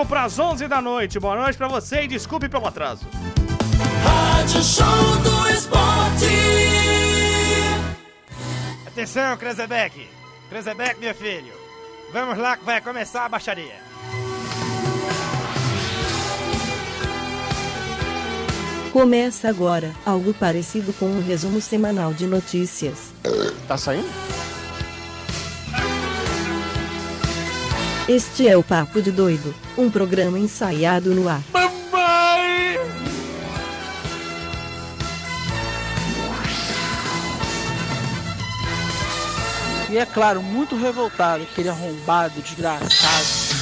5 para as 11 da noite. Boa noite para você e desculpe pelo atraso. Rádio Show do Esporte. Atenção, Krezebeck. Krezebeck, meu filho. Vamos lá que vai começar a baixaria. Começa agora algo parecido com um resumo semanal de notícias. Tá saindo? Este é o Papo de Doido, um programa ensaiado no ar. Mamãe! E é claro, muito revoltado, aquele arrombado, desgraçado.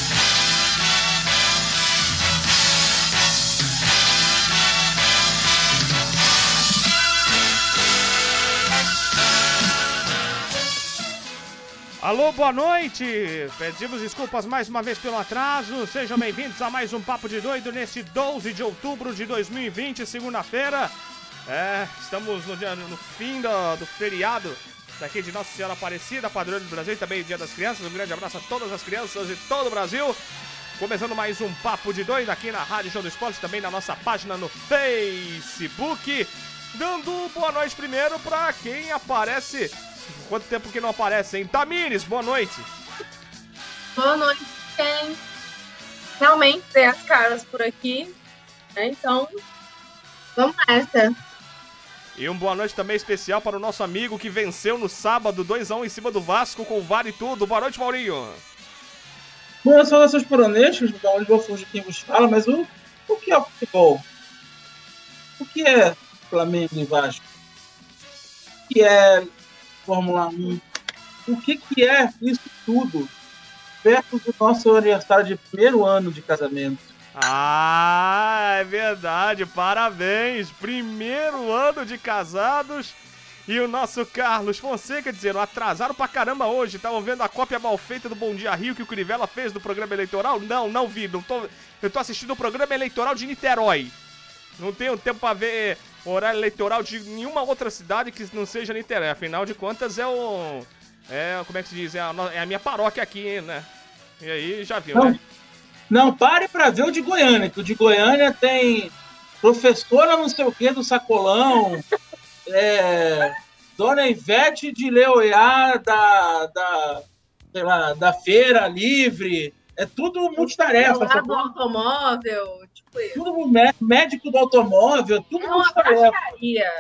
Alô, boa noite! Pedimos desculpas mais uma vez pelo atraso. Sejam bem-vindos a mais um Papo de Doido neste 12 de outubro de 2020, segunda-feira. É, estamos no, dia, no fim do, do feriado daqui de Nossa Senhora Aparecida, padrão do Brasil também Dia das Crianças. Um grande abraço a todas as crianças de todo o Brasil. Começando mais um Papo de Doido aqui na Rádio Show do Esporte, também na nossa página no Facebook. Dando boa noite primeiro para quem aparece Quanto tempo que não aparece, hein? Tamires, boa noite. Boa noite, quem realmente tem as caras por aqui. Né? Então, vamos nessa. E um boa noite também especial para o nosso amigo que venceu no sábado 2x1 em cima do Vasco com o VAR e tudo. Boa noite, Maurinho. Boas saudações poronescas, da onde vou fugir quem vos fala, mas o, o que é o futebol? O que é Flamengo e Vasco? Que é Fórmula 1. O que, que é isso tudo perto do nosso aniversário de primeiro ano de casamento? Ah, é verdade, parabéns! Primeiro ano de casados e o nosso Carlos Fonseca dizendo, atrasaram pra caramba hoje, estavam vendo a cópia mal feita do Bom Dia Rio que o Crivella fez do programa eleitoral? Não, não vi, não tô, eu tô assistindo o programa eleitoral de Niterói. Não tenho tempo pra ver horário eleitoral de nenhuma outra cidade que não seja Niterói. Afinal de contas, é o. É, como é que se diz? É a, é a minha paróquia aqui, né? E aí já viu, não, né? Não, pare pra ver o de Goiânia, que o de Goiânia tem professora não sei o que do sacolão, é, Dona Ivete de Leoiá da, da, sei lá, da feira livre. É tudo multitarefa. É do automóvel, tipo. Tudo médico do automóvel, tudo é uma baixaria.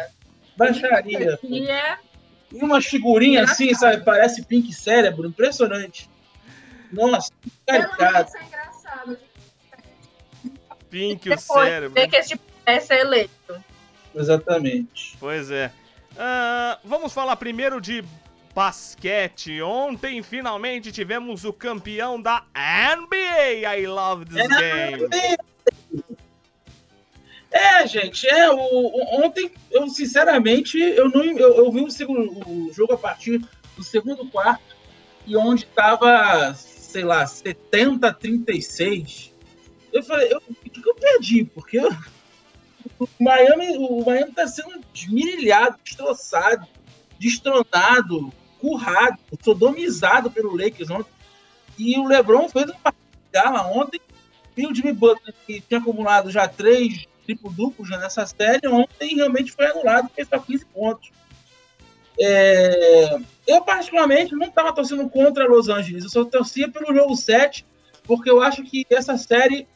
Baixaria. É... E umas figurinhas assim, sabe? Parece Pink Cérebro, impressionante. Nossa, que caricado. É engraçado. Pink o cérebro. Ver que esse tipo é eleito. Exatamente. Pois é. Uh, vamos falar primeiro de basquete. Ontem finalmente tivemos o campeão da NBA. I love this game. É, gente, é, o, o, ontem, eu sinceramente, eu não eu, eu vi o, segundo, o jogo a partir do segundo quarto, e onde estava, sei lá, 70 36. Eu falei, eu, o que eu perdi? Porque eu, o Miami, o Miami tá sendo desmirilhado, destroçado, destronado, currado, sodomizado pelo Lakers ontem. E o LeBron fez uma partida ontem. E o Jimmy Butler, que tinha acumulado já três triplo duplos né, nessa série, ontem realmente foi anulado, porque só 15 pontos. É... Eu, particularmente, não estava torcendo contra Los Angeles, eu só torcia pelo jogo 7, porque eu acho que essa série,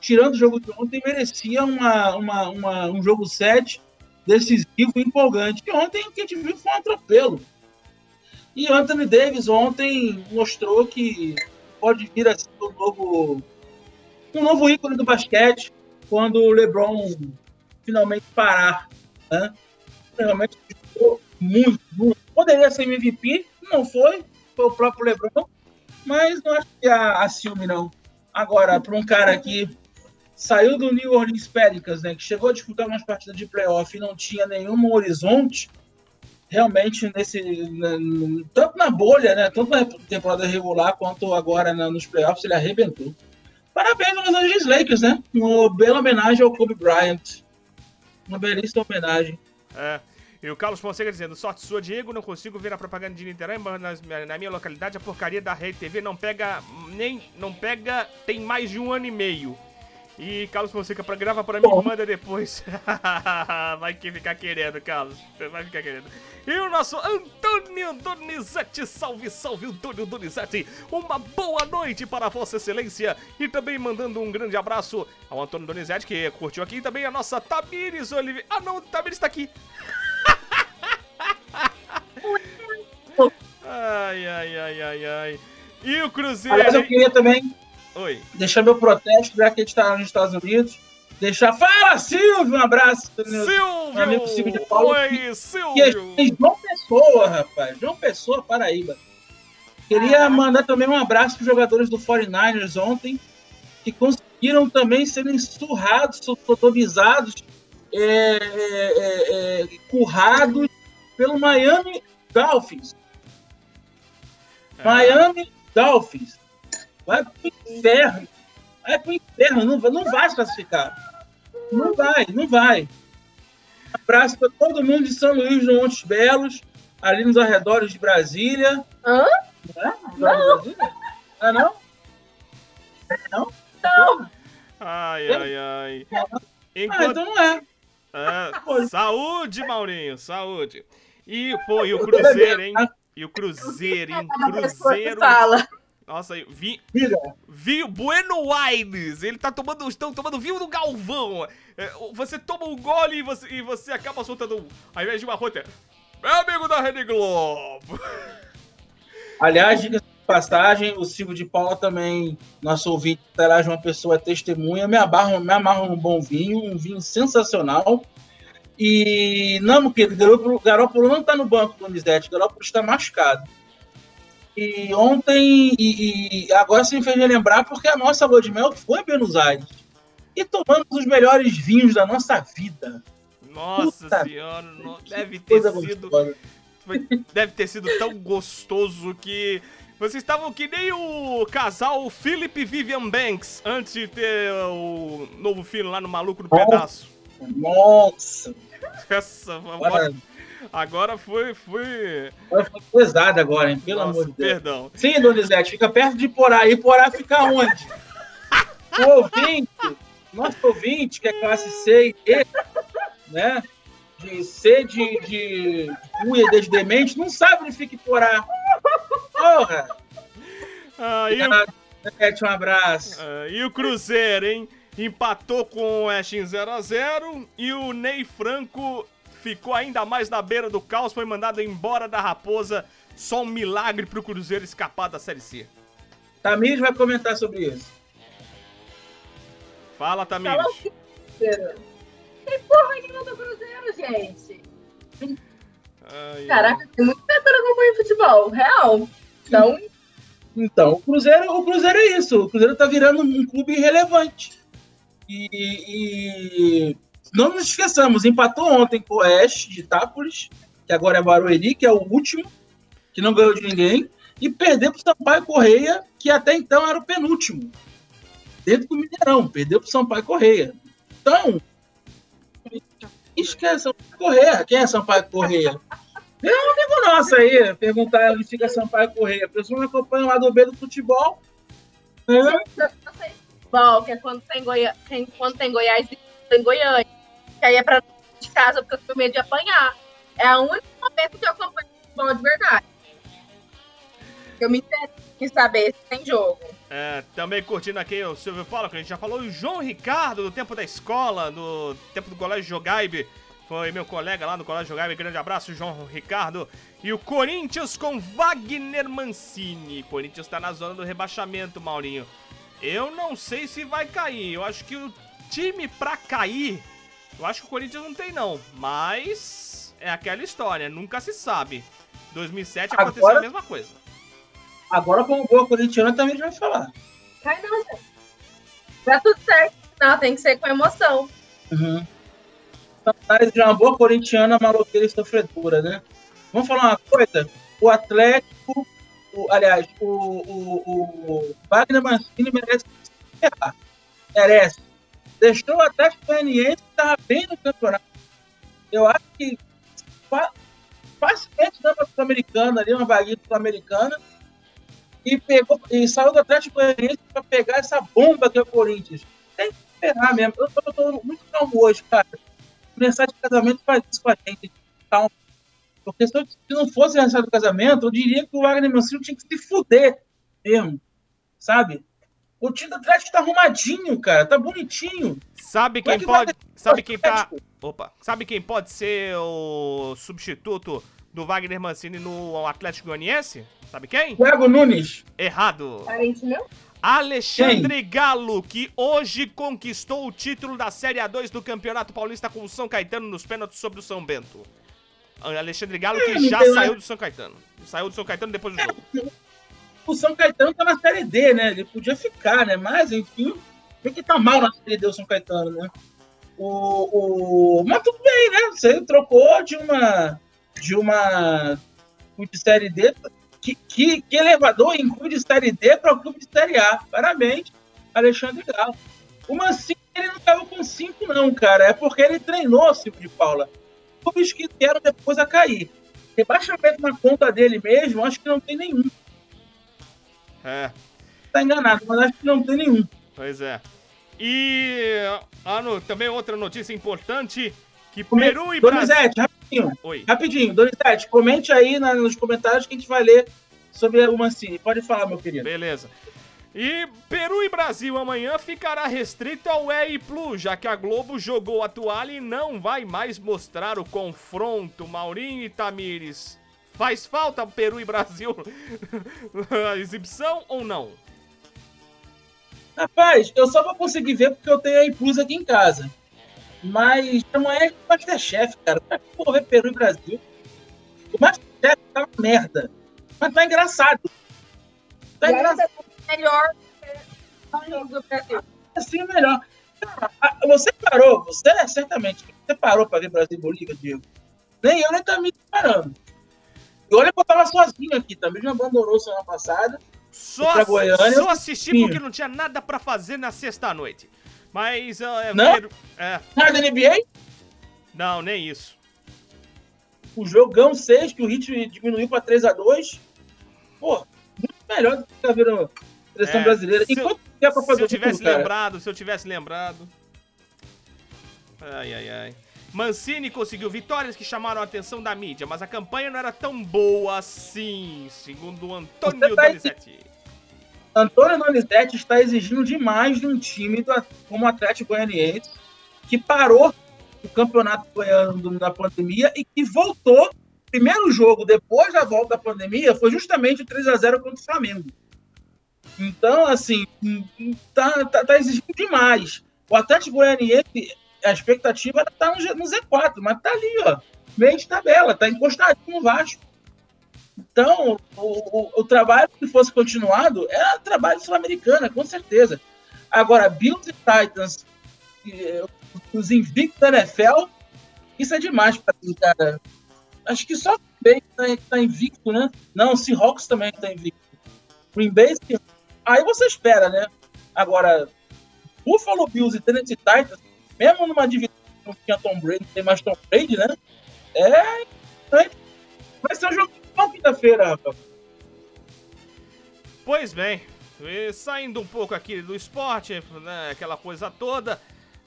tirando o jogo de ontem, merecia uma, uma, uma um jogo 7 decisivo e empolgante. E ontem o que a gente viu foi um atropelo. E Anthony Davis ontem mostrou que pode vir a ser um novo, um novo ícone do basquete quando o LeBron finalmente parar. Né? Realmente ficou muito, muito. Poderia ser MVP, não foi, foi o próprio LeBron, mas não acho que há, há ciúme, não. Agora, para um cara que saiu do New Orleans Pelicans, né, que chegou a disputar umas partidas de playoff e não tinha nenhum horizonte, realmente nesse tanto na bolha, né, tanto na temporada regular quanto agora nos playoffs ele arrebentou. Parabéns aos Los Angeles Lakers, né? Uma bela homenagem ao Kobe Bryant. Uma belíssima homenagem. É. E o Carlos Fonseca dizendo, sorte sua, Diego, não consigo ver a propaganda de Niterói, mas nas- na minha localidade a porcaria da Rede TV não pega nem, não pega, tem mais de um ano e meio. E Carlos Fonseca, pra, grava pra mim e manda depois. Vai que ficar querendo, Carlos. Vai ficar querendo. E o nosso Antônio Donizete, salve, salve, Antônio Donizete. Uma boa noite para Vossa Excelência. E também mandando um grande abraço ao Antônio Donizete, que curtiu aqui. E também a nossa Tamires Oliveira. Ah, não, Tamires tá aqui. ai, ai, ai, ai, ai. E o Cruzeiro. Aliás, eu queria também Oi. deixar meu protesto, já que a gente está nos Estados Unidos. Deixar. Fala, Silvio! Um abraço. Meu amigo Silvio de Silvio! Paulo. Oi, Que é Silvio! em João Pessoa, rapaz. João Pessoa, Paraíba. Queria mandar também um abraço para os jogadores do 49ers ontem, que conseguiram também serem surrados, sodomizados, é, é, é, é, currados pelo Miami Dolphins. Miami Dolphins. Vai pro inferno. Vai pro inferno. Não, vai- não vai se classificar. Não vai, não vai. Um abraço para todo mundo de São Luís do Montes Belos, ali nos arredores de Brasília. Hã? Não é? Não. Brasília? Ah, não? Não, Ai, ai, ai. Ah, Enquanto... então não é. É, saúde, Maurinho, saúde. E, pô, e o Cruzeiro, hein? E o Cruzeiro, hein? Cruzeiro. Nossa, vi, Diga. vi Bueno Aires. Ele tá tomando, estão tomando vinho do Galvão. É, você toma um gole e você, e você acaba soltando, um, ao invés de uma rota, meu amigo da Rede Globo. Aliás, diga de passagem, o Silvio de Paula também, nosso ouvinte, terá de uma pessoa testemunha. Me amarro, me amarro num bom vinho, um vinho sensacional. E não, meu querido, Garópolo, Garópolo não está no banco do Donizete, Garópolo está machucado. E ontem, e, e agora você me fez relembrar, porque a nossa lua de mel foi em Buenos Aires. E tomamos os melhores vinhos da nossa vida. Nossa Puta senhora, deve Que ter sido gostosa. Deve ter sido tão gostoso que. Vocês estavam que nem o casal Philip e Vivian Banks antes de ter o novo filho lá no Maluco do. Pedaço. Nossa, Essa, agora, foi. foi... agora foi pesado agora, hein? Pelo Nossa, amor de Deus. perdão. Sim, Donizete, fica perto de Porá. E Porá fica onde? O ouvinte, nosso ouvinte, que é classe C e D, né? De C de, de unha e D de demente, não sabe onde fica Porá. Porra! Aí o Obrigado, Donizete, um abraço. Ah, e o Cruzeiro, hein? Empatou com o em 0x0 e o Ney Franco ficou ainda mais na beira do caos, foi mandado embora da Raposa. Só um milagre pro Cruzeiro escapar da Série C. Tamires vai comentar sobre isso. Fala, Tamires. Tem porra nenhuma do Cruzeiro, gente. Ai, ai. Caraca, tem muito tempo que eu não acompanho futebol. Real. Então, Então, o Cruzeiro, o Cruzeiro é isso. O Cruzeiro tá virando um clube irrelevante. E, e não nos esqueçamos, empatou ontem com o Oeste de Itápolis, que agora é Barueri, que é o último, que não ganhou de ninguém, e perdeu pro Sampaio Correia, que até então era o penúltimo. Dentro do Mineirão, perdeu pro Sampaio Correia. Então, esquece Sampaio Correia. Quem é Sampaio Correia? É um amigo nosso aí, perguntar onde fica Sampaio Correia. A pessoa não acompanha lá do B do futebol. né? futebol, que é quando tem, tem- quando tem Goiás tem Goiânia. Que aí é pra de casa, porque eu tenho medo de apanhar. É o único momento que eu acompanho futebol de verdade. Eu me interesso em saber se tem jogo. É, também curtindo aqui o Silvio Paulo, que a gente já falou, o João Ricardo, do tempo da escola, do tempo do Colégio Jogaibe, foi meu colega lá no Colégio Jogaibe, grande abraço, João Ricardo. E o Corinthians com Wagner Mancini, Corinthians tá na zona do rebaixamento, Maurinho. Eu não sei se vai cair, eu acho que o time pra cair, eu acho que o Corinthians não tem não, mas é aquela história, nunca se sabe. 2007 aconteceu Agora- a mesma coisa. Agora, como boa corintiana, também vai falar. Cai não, gente. Tá tudo certo. Não, tem que ser com emoção. Uhum. De uma boa corintiana maloqueira e sofredora, né? Vamos falar uma coisa? O Atlético, o- aliás, o, o, o Wagner Mancini merece se ferrar. Merece. Deixou o Atlético Goianiense que estava bem no campeonato. Eu acho que fa- facilmente dando pra Sul-Americana ali, uma vaguinha Sul-Americana. E, pegou, e saiu do Atlético Goianiense pra pegar essa bomba que é o Corinthians. Tem que esperar mesmo. Eu tô, muito calmo hoje, cara. Aniversário de casamento faz isso com a gente. Calma. Porque se, eu- se não fosse aniversário do casamento, eu diria que o Wagner Mancini tinha que se fuder mesmo. Sabe? O time do Atlético tá arrumadinho, cara. Tá bonitinho. Sabe é quem que vai pode. Sabe quem tá. Opa. Sabe quem pode ser o substituto do Wagner Mancini no Atlético Goianiense? Sabe quem? Thiago Nunes. Errado. Parente meu? Alexandre Galo, que hoje conquistou o título da Série A2 do Campeonato Paulista com o São Caetano nos pênaltis sobre o São Bento. Alexandre Galo que É, já saiu do São Caetano. Saiu do São Caetano depois do jogo. O São Caetano tá na Série D, né? Ele podia ficar, né? Mas, enfim, tem que tá mal na Série D o São Caetano, né? O, o... Mas tudo bem, né? Você trocou de uma. De uma. De Série D. Que, que, que elevador em clube de Série D para o clube de Série A. Parabéns, Alexandre Galo. O Mancini, ele não caiu com 5, não, cara. É porque ele treinou, Silvio de Paula. Clubes que vieram depois a cair. Rebaixamento na conta dele mesmo, acho que não tem nenhum. É, Tá enganado, mas acho que não tem nenhum. pois é. E ah, no- também outra notícia importante que Come- Peru e Brasil. Donizete, rapidinho, Oi. rapidinho. Donizete, comente aí na- nos comentários que a gente vai ler sobre o Mancini. Pode falar, meu querido. Beleza. E Peru e Brasil amanhã ficará restrito ao EI Plus, já que a Globo jogou a toalha e não vai mais mostrar o confronto. Maurinho e Tamires. Faz falta Peru e Brasil a exibição ou não? Rapaz, eu só vou conseguir ver porque eu tenho a Plus aqui em casa. Mas não é Masterchef, cara. Como é que eu vou ver Peru e Brasil? O Masterchef tá uma merda. Mas tá engraçado. Tá engraçado Melhor que o jogo do Brasil. assim melhor. Cara, a- Você parou, você certamente, você parou pra ver Brasil e Bolívia, Diego. Nem eu, nem também tô parando. E olha que eu tava sozinho aqui, também me abandonou semana passada. Só, pra Goiânia, só eu assisti sim. porque não tinha nada pra fazer na sexta-noite. Mas. ah, Não? É, Nada NBA, não, nem isso. o jogão 6, que o ritmo diminuiu pra 3x2. Pô, muito melhor do que ficar vendo a seleção É, brasileira. se eu- Enquanto pra Se eu tivesse cara. lembrado, se eu tivesse lembrado. Ai, ai, ai. Mancini conseguiu vitórias que chamaram a atenção da mídia, mas a campanha não era tão boa assim, segundo o Antônio tá Donizete. Antônio Donizete está exigindo demais de um time do, como o Atlético Goianiense, que parou o campeonato goiano da pandemia e que voltou. Primeiro jogo depois da volta da pandemia foi justamente o 3x0 contra o Flamengo. Então, assim, hum, hum, tá, tá, tá exigindo demais. O Atlético Goianiense, a expectativa estar no, G- no Z4, mas tá ali, ó, meio de tabela, tá encostadinho no Vasco. Então, o, o, o trabalho que fosse continuado era trabalho sul-americana, com certeza. Agora, Bills e Titans, eh, os invictos da NFL, isso é demais pra mim, cara. Acho que só o Green Bay tá, tá invicto, né? Não, o Seahawks também tá invicto. Green Bay, aí você espera, né? Agora, Buffalo Bills e Tennessee Titans, mesmo numa divisão que não tinha Tom Brady, não tem mais Tom Brady, né? É. Vai ser um jogo bom quinta-feira, rapaz. Pois bem, e saindo um pouco aqui do esporte, né, aquela coisa toda,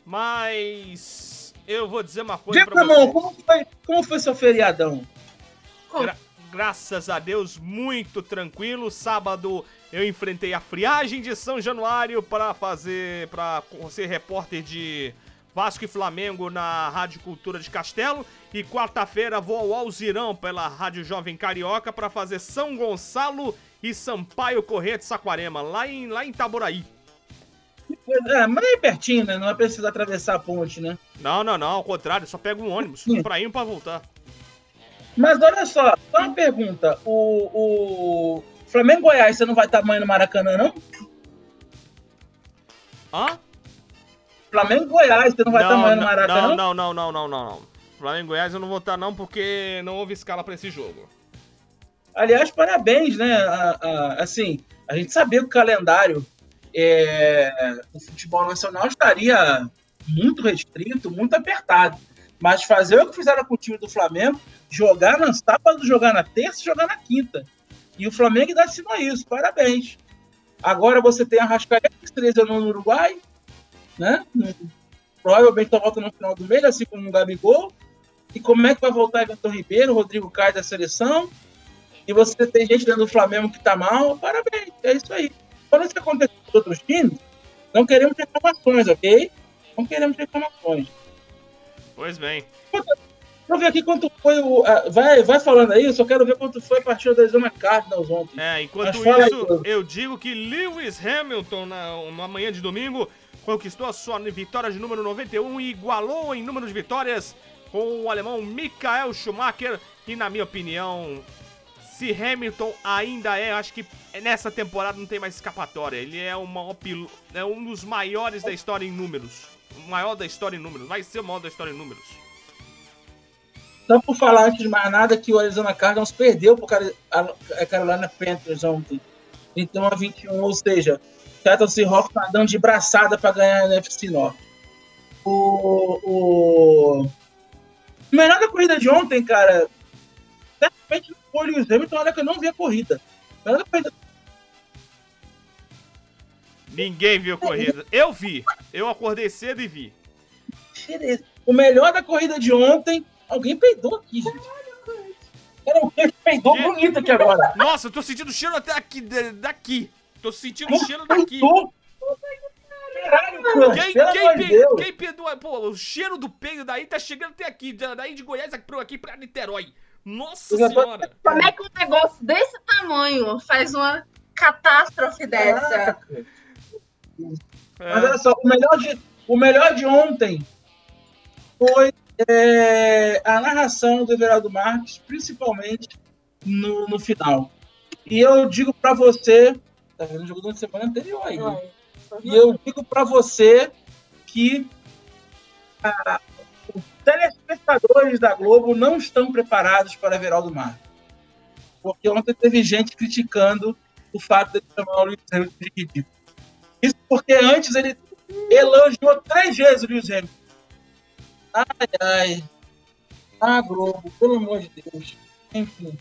mas eu vou dizer uma coisa pra Ramon, você. como foi, como foi seu feriadão? Gra- graças a Deus, muito tranquilo. Sábado eu enfrentei a friagem de São Januário para fazer, para ser repórter de Vasco e Flamengo na Rádio Cultura de Castelo. E quarta-feira vou ao Alzirão pela Rádio Jovem Carioca para fazer São Gonçalo e Sampaio Corrêa de Saquarema, lá em, lá em Itaboraí. É, mas é pertinho, né? Não vai precisar atravessar a ponte, né? Não, não, não, ao contrário, só pego um ônibus pra ir e pra voltar. Mas olha só, só uma pergunta. O, o Flamengo Goiás, você não vai estar amanhã no Maracanã, não? Hã? Flamengo Goiás, você não vai estar amanhã no Maracanã? não, não, não, não, não, não, não. Flamengo Goiás eu não vou estar não porque não houve escala pra esse jogo. Aliás, parabéns, né? A- a- assim, a gente sabia que o calendário é, do futebol nacional estaria muito restrito, muito apertado. Mas fazer o que fizeram com o time do Flamengo, jogar na sábado, jogar na terça e jogar na quinta. E o Flamengo ainda assinou isso, parabéns. Agora você tem a Rascaeta que se lesionou no Uruguai, né? Provavelmente só volta no final do mês, assim como o Gabigol. E como é que vai voltar Everton Ribeiro, Rodrigo Caio da seleção? E você tem gente dentro do Flamengo que tá mal, parabéns, é isso aí. Quando isso acontecer com outros times, não queremos reclamações, ok? Não queremos reclamações. Pois bem. Eu ver aqui quanto foi o. ah, vai, vai falando aí, eu só quero ver quanto foi a partida da Zona Cardinals ontem. É, enquanto Mas aí, isso, eu digo que Lewis Hamilton, na, na manhã de domingo, conquistou a sua vitória de número 91 e igualou em número de vitórias com o alemão Michael Schumacher. E, na minha opinião, se Hamilton ainda é, acho que nessa temporada não tem mais escapatória. Ele é, pilo- é um dos maiores da história em números. O maior da história em números. Vai ser o maior da história em números. Só por falar antes de mais nada que o Arizona Cardinals perdeu para a Carolina Panthers ontem. 21 a 21, ou seja, Seattle Seahawks tá dando de braçada para ganhar a NFC Norte. O, o... o melhor da corrida de ontem, cara, certamente não foi o Lewis Hamilton, olha que eu não vi a corrida. O melhor da corrida Ninguém viu a corrida. Eu vi. Eu acordei cedo e vi. O melhor da corrida de ontem. Alguém peidou aqui, gente. Era o que peidou bonito aqui agora. Nossa, eu tô sentindo cheiro até aqui, daqui. Tô sentindo cheiro daqui. Caralho, cara. Quem, quem, pe- Deus. quem perdoa? Pô, o cheiro do peido daí tá chegando até aqui. da- Daí de Goiás aqui pra, aqui pra Niterói. Nossa tô- senhora. Como é que um negócio desse tamanho faz uma catástrofe dessa? Caraca. Mas É, olha só, o melhor de, o melhor de ontem foi é, a narração do Everaldo Marques, principalmente no, no final. E eu digo pra você, tá vendo o jogo da semana anterior aí, né? E eu digo pra você que ah, os telespectadores da Globo não estão preparados para Everaldo Marques. Porque ontem teve gente criticando o fato de ele chamar o Luiz Hamilton de ridículo. Isso porque antes ele elogiou três vezes o Lewis Hamilton. Ai, ai. Ah, Globo, pelo amor de Deus. Enfim.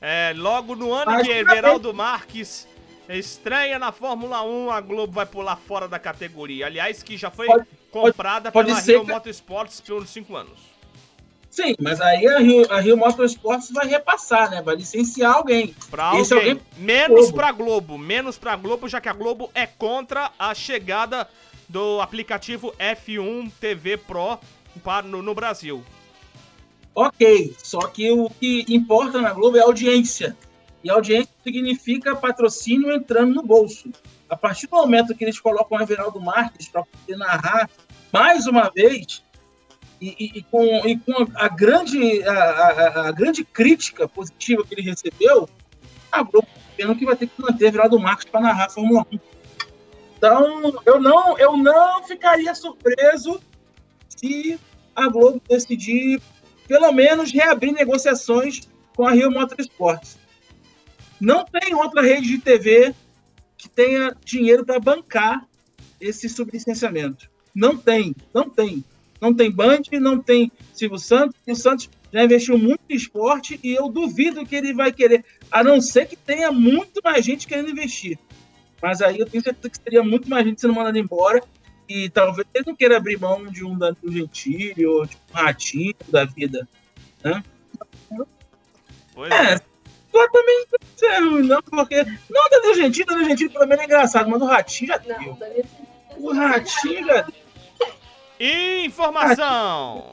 é, logo no ano Mas que pra Everaldo Marques estreia na Fórmula 1, a Globo vai pular fora da categoria. Aliás, que já foi Pode- comprada pode pela Rio que- Motorsports por cinco anos. Sim, mas aí a Rio, a Rio Motorsports vai repassar, né? Vai licenciar alguém. Pra alguém. alguém- Menos Globo. pra Globo. Menos pra Globo, já que a Globo é contra a chegada do aplicativo F1 TV Pro para, no, no Brasil. Ok, só que o que importa na Globo é a audiência. E audiência significa patrocínio entrando no bolso. A partir do momento que eles colocam o Everaldo Marques para poder narrar mais uma vez, e, e- e com, e com a, grande, a, a- a grande crítica positiva que ele recebeu, a Globo tá vendo que vai ter que manter Everaldo Marques para narrar a Fórmula 1. Então, eu não, eu não ficaria surpreso se a Globo decidir pelo menos reabrir negociações com a Rio Motorsports. Não tem outra rede de TV que tenha dinheiro para bancar esse sublicenciamento. Não tem, não tem. Não tem Band, não tem Silvio Santos. O Santos já investiu muito em esporte e eu duvido que ele vai querer, a não ser que tenha muito mais gente querendo investir. Mas aí eu tenho certeza que seria muito mais gente sendo mandada embora e talvez ele não queira abrir mão de um Danilo Gentili ou de um Ratinho da vida. Pois É, é. Eu também não não, porque. Não, Danilo Gentili, Danilo Gentili pelo menos é engraçado, mas o Ratinho já Não, deu. Danilo, O Ratinho já deu. Informação!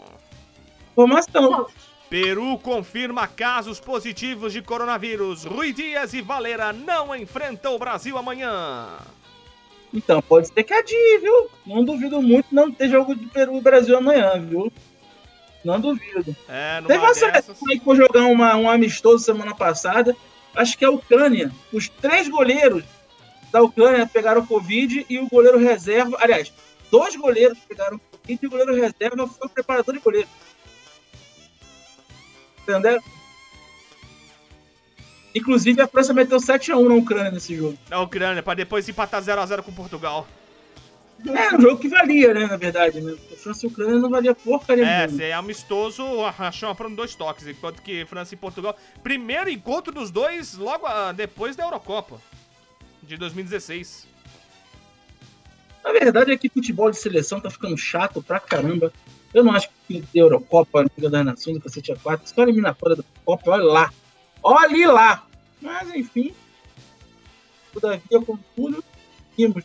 Informação. Peru confirma casos positivos de coronavírus. Rui Dias e Valera não enfrentam o Brasil amanhã. Então, pode ser que adie, viu? Não duvido muito não ter jogo de Peru e Brasil amanhã, viu? Não duvido. É, Teve uma dessas... que foi jogar uma, um amistoso semana passada. Acho que é a Ucrânia. Os três goleiros da Ucrânia pegaram Covid e o goleiro reserva. Aliás, dois goleiros pegaram Covid e o goleiro reserva foi o preparador de goleiro. Entendeu? Inclusive, a França meteu 7x1 na Ucrânia nesse jogo. Da Ucrânia, pra depois empatar 0x0 com Portugal. É um jogo que valia, né, na verdade, né? França e Ucrânia não valia porcaria É, se é amistoso, a chama foram dois toques, enquanto que França e Portugal. Primeiro encontro dos dois logo ah, depois da Eurocopa de 2016. A verdade é que futebol de seleção tá ficando chato pra caramba. Eu não acho que Eurocopa, Liga das Nações, o cacete a 4, só eliminatória da Copa, olha lá. Olhe lá! Mas, enfim, todavia, como tudo, vimos.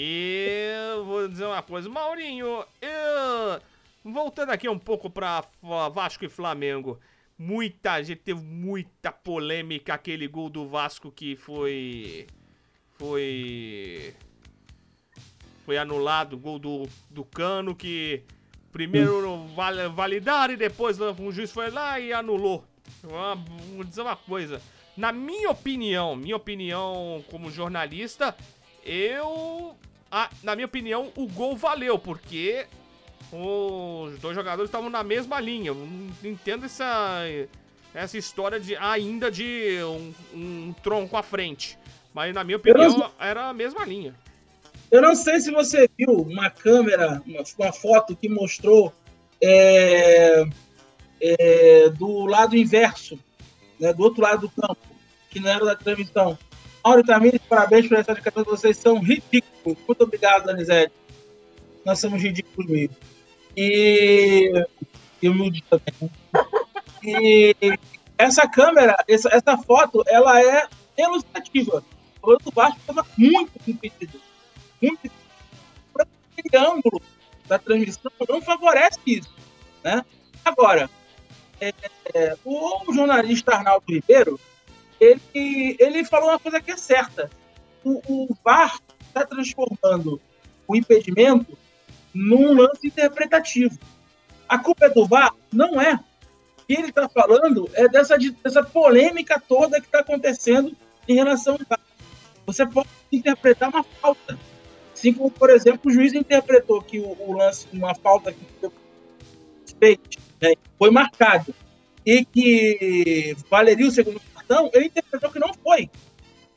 E vou dizer uma coisa, Maurinho, eu- voltando aqui um pouco pra F- Vasco e Flamengo. Muita gente teve muita polêmica aquele gol do Vasco que foi foi foi anulado, gol do, do Cano que primeiro val- validaram e depois o juiz foi lá e anulou. Vou dizer uma coisa, na minha opinião, minha opinião como jornalista, eu ah, na minha opinião, o gol valeu, porque os dois jogadores estavam na mesma linha. Eu não entendo essa, essa história de ainda de um, um tronco à frente. Mas na minha opinião, era a mesma linha. Eu não sei se você viu uma câmera, uma, uma foto que mostrou é, é, do lado inverso, né, do outro lado do campo, que não era da transmissão. Mauro Tamires, parabéns por essa dedicação, vocês são ridículos. Muito obrigado, Danizete. Nós somos ridículos mesmo. E. E humilde também. né? E essa câmera, essa, essa foto, ela é elucidativa. O goleiro do Vasco estava muito impedido. Muito Aquele ângulo da transmissão não favorece isso. Né? Agora, é, é, o jornalista Arnaldo Ribeiro, ele, ele falou uma coisa que é certa. O, o VAR está transformando o impedimento num lance interpretativo. A culpa é do VAR? Não é. O que ele está falando é dessa, dessa polêmica toda que está acontecendo em relação ao VAR. Você pode interpretar uma falta. Assim como, por exemplo, o juiz interpretou que o, o lance, uma falta que né, foi marcado e que valeria o segundo cartão, ele interpretou que não foi.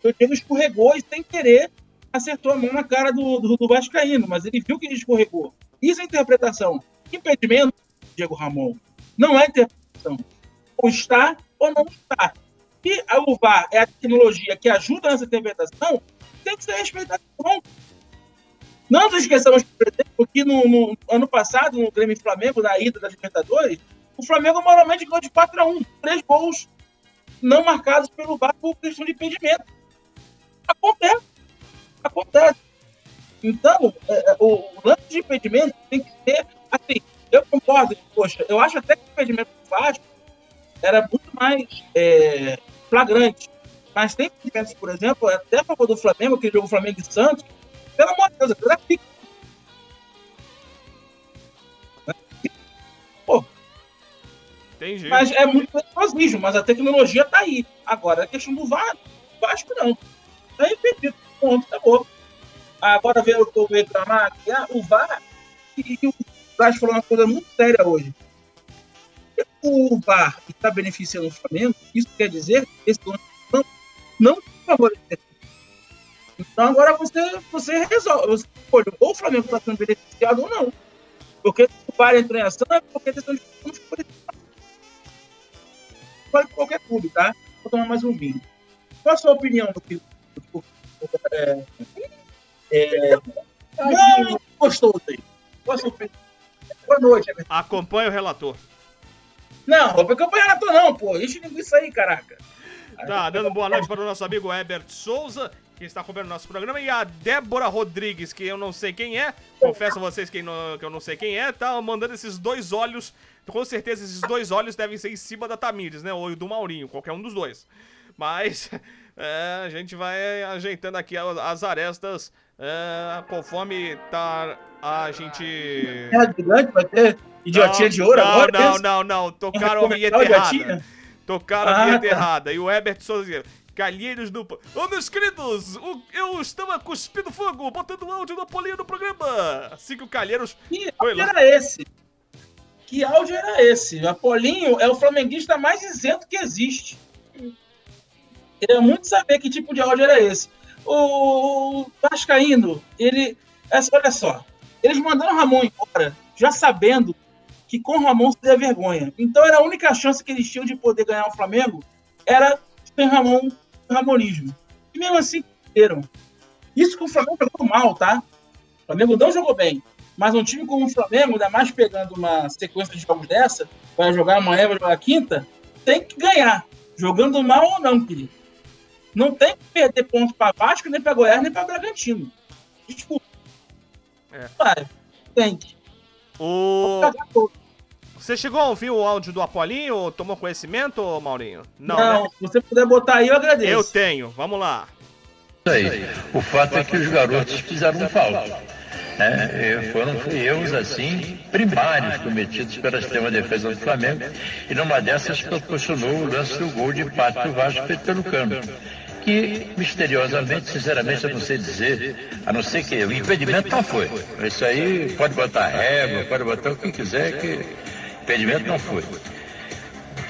O Diego escorregou e, sem querer, acertou a mão na cara do, do, do Vascaíno, mas ele viu que ele escorregou. Isso é interpretação. Impedimento, Diego Ramon, não é interpretação. Ou está ou não está. E a o VAR é a tecnologia que ajuda nessa interpretação, tem que ser respeitada. Pronto. Não nos esqueçamos, por exemplo, que no, no ano passado, no Grêmio Flamengo, na ida da Libertadores, o Flamengo moralmente ganhou de 4 a 1 Três gols não marcados pelo VAR por questão de impedimento. Acontece. Acontece. Então, é, é, o, lance de impedimento tem que ser assim. Eu concordo, poxa, eu acho até que o impedimento do Vasco era muito mais é, flagrante. Mas tem impedimentos, por exemplo, até a favor do Flamengo, que jogou Flamengo e Santos, pelo amor de Deus. Entendi. Mas é muito nervosismo, mas a tecnologia tá aí. Agora, a questão do VAR, Vasco não. Tá impedido. Ponto, acabou. Agora veio o povo reclamar que ah, o VAR, e, o Vasco falou uma coisa muito séria hoje. O VAR está beneficiando o Flamengo, isso quer dizer que esse lance não, não favorece. Então agora você, você resolve. Você escolhe ou o Flamengo está sendo beneficiado ou não. Porque se o VAR entrou em ação é porque tem não favorecido vale qualquer clube, tá? Vou tomar mais um vinho. Qual a sua opinião do que. é, é, não, gostou daí. Qual a sua opinião? Boa noite, Everton. Acompanha o relator. Não, vou acompanhar tô não, pô. Enche linguiça aí, caraca. Tá, dando boa noite para o nosso amigo Herbert Souza, que está acompanhando o nosso programa, e a Débora Rodrigues, que eu não sei quem é, confesso a vocês que, não- que eu não sei quem é, tá mandando esses dois olhos, com certeza esses dois olhos devem ser em cima da Tamires, né, ou do Maurinho, qualquer um dos dois. Mas é, a gente vai ajeitando aqui as as arestas é, conforme tá a gente... É gigante, vai ter idiotinha de ouro não, agora? Não, não, não, tocaram a vinheta errada. Tocaram a Ah, vinheta tá. errada. E o Herbert Souza. Calheiros do. Ô, meus queridos, o- eu estava cuspindo fogo, botando o áudio da Polinha no programa. Assim que o Calheiros. Que Foi lá. era esse? Que áudio era esse? Apolinho é o flamenguista mais isento que existe. Queria muito saber que tipo de áudio era esse. O Vascaíno, ele. Olha só. Eles mandaram o Ramon embora, já sabendo que com o Ramon seria vergonha. Então era a única chance que eles tinham de poder ganhar o Flamengo era sem Ramon, Ramonismo. E mesmo assim, perderam. Isso que o Flamengo jogou mal, tá? O Flamengo não jogou bem. Mas um time como o Flamengo, ainda mais pegando uma sequência de jogos dessa, vai jogar amanhã, vai jogar quinta, tem que ganhar. Jogando mal ou não, querido. Não tem que perder ponto para Vasco, nem para Goiás, nem para Bragantino. Desculpa. É. Vai. Tem que. O... Você chegou a ouvir o áudio do Apolinho ou tomou conhecimento, Maurinho? Não, Não, né? se você puder botar aí, eu agradeço. Eu tenho, vamos lá. Isso aí. O fato é que os garotos fizeram falta. Né? Foram erros assim primários cometidos pela extrema defesa do Flamengo e numa dessas proporcionou o lance do gol de empate do Vasco feito pelo Cano. Que misteriosamente, sinceramente, eu não sei dizer, a não ser que o impedimento não foi. Isso aí pode botar régua, pode botar o que quiser, que impedimento não foi.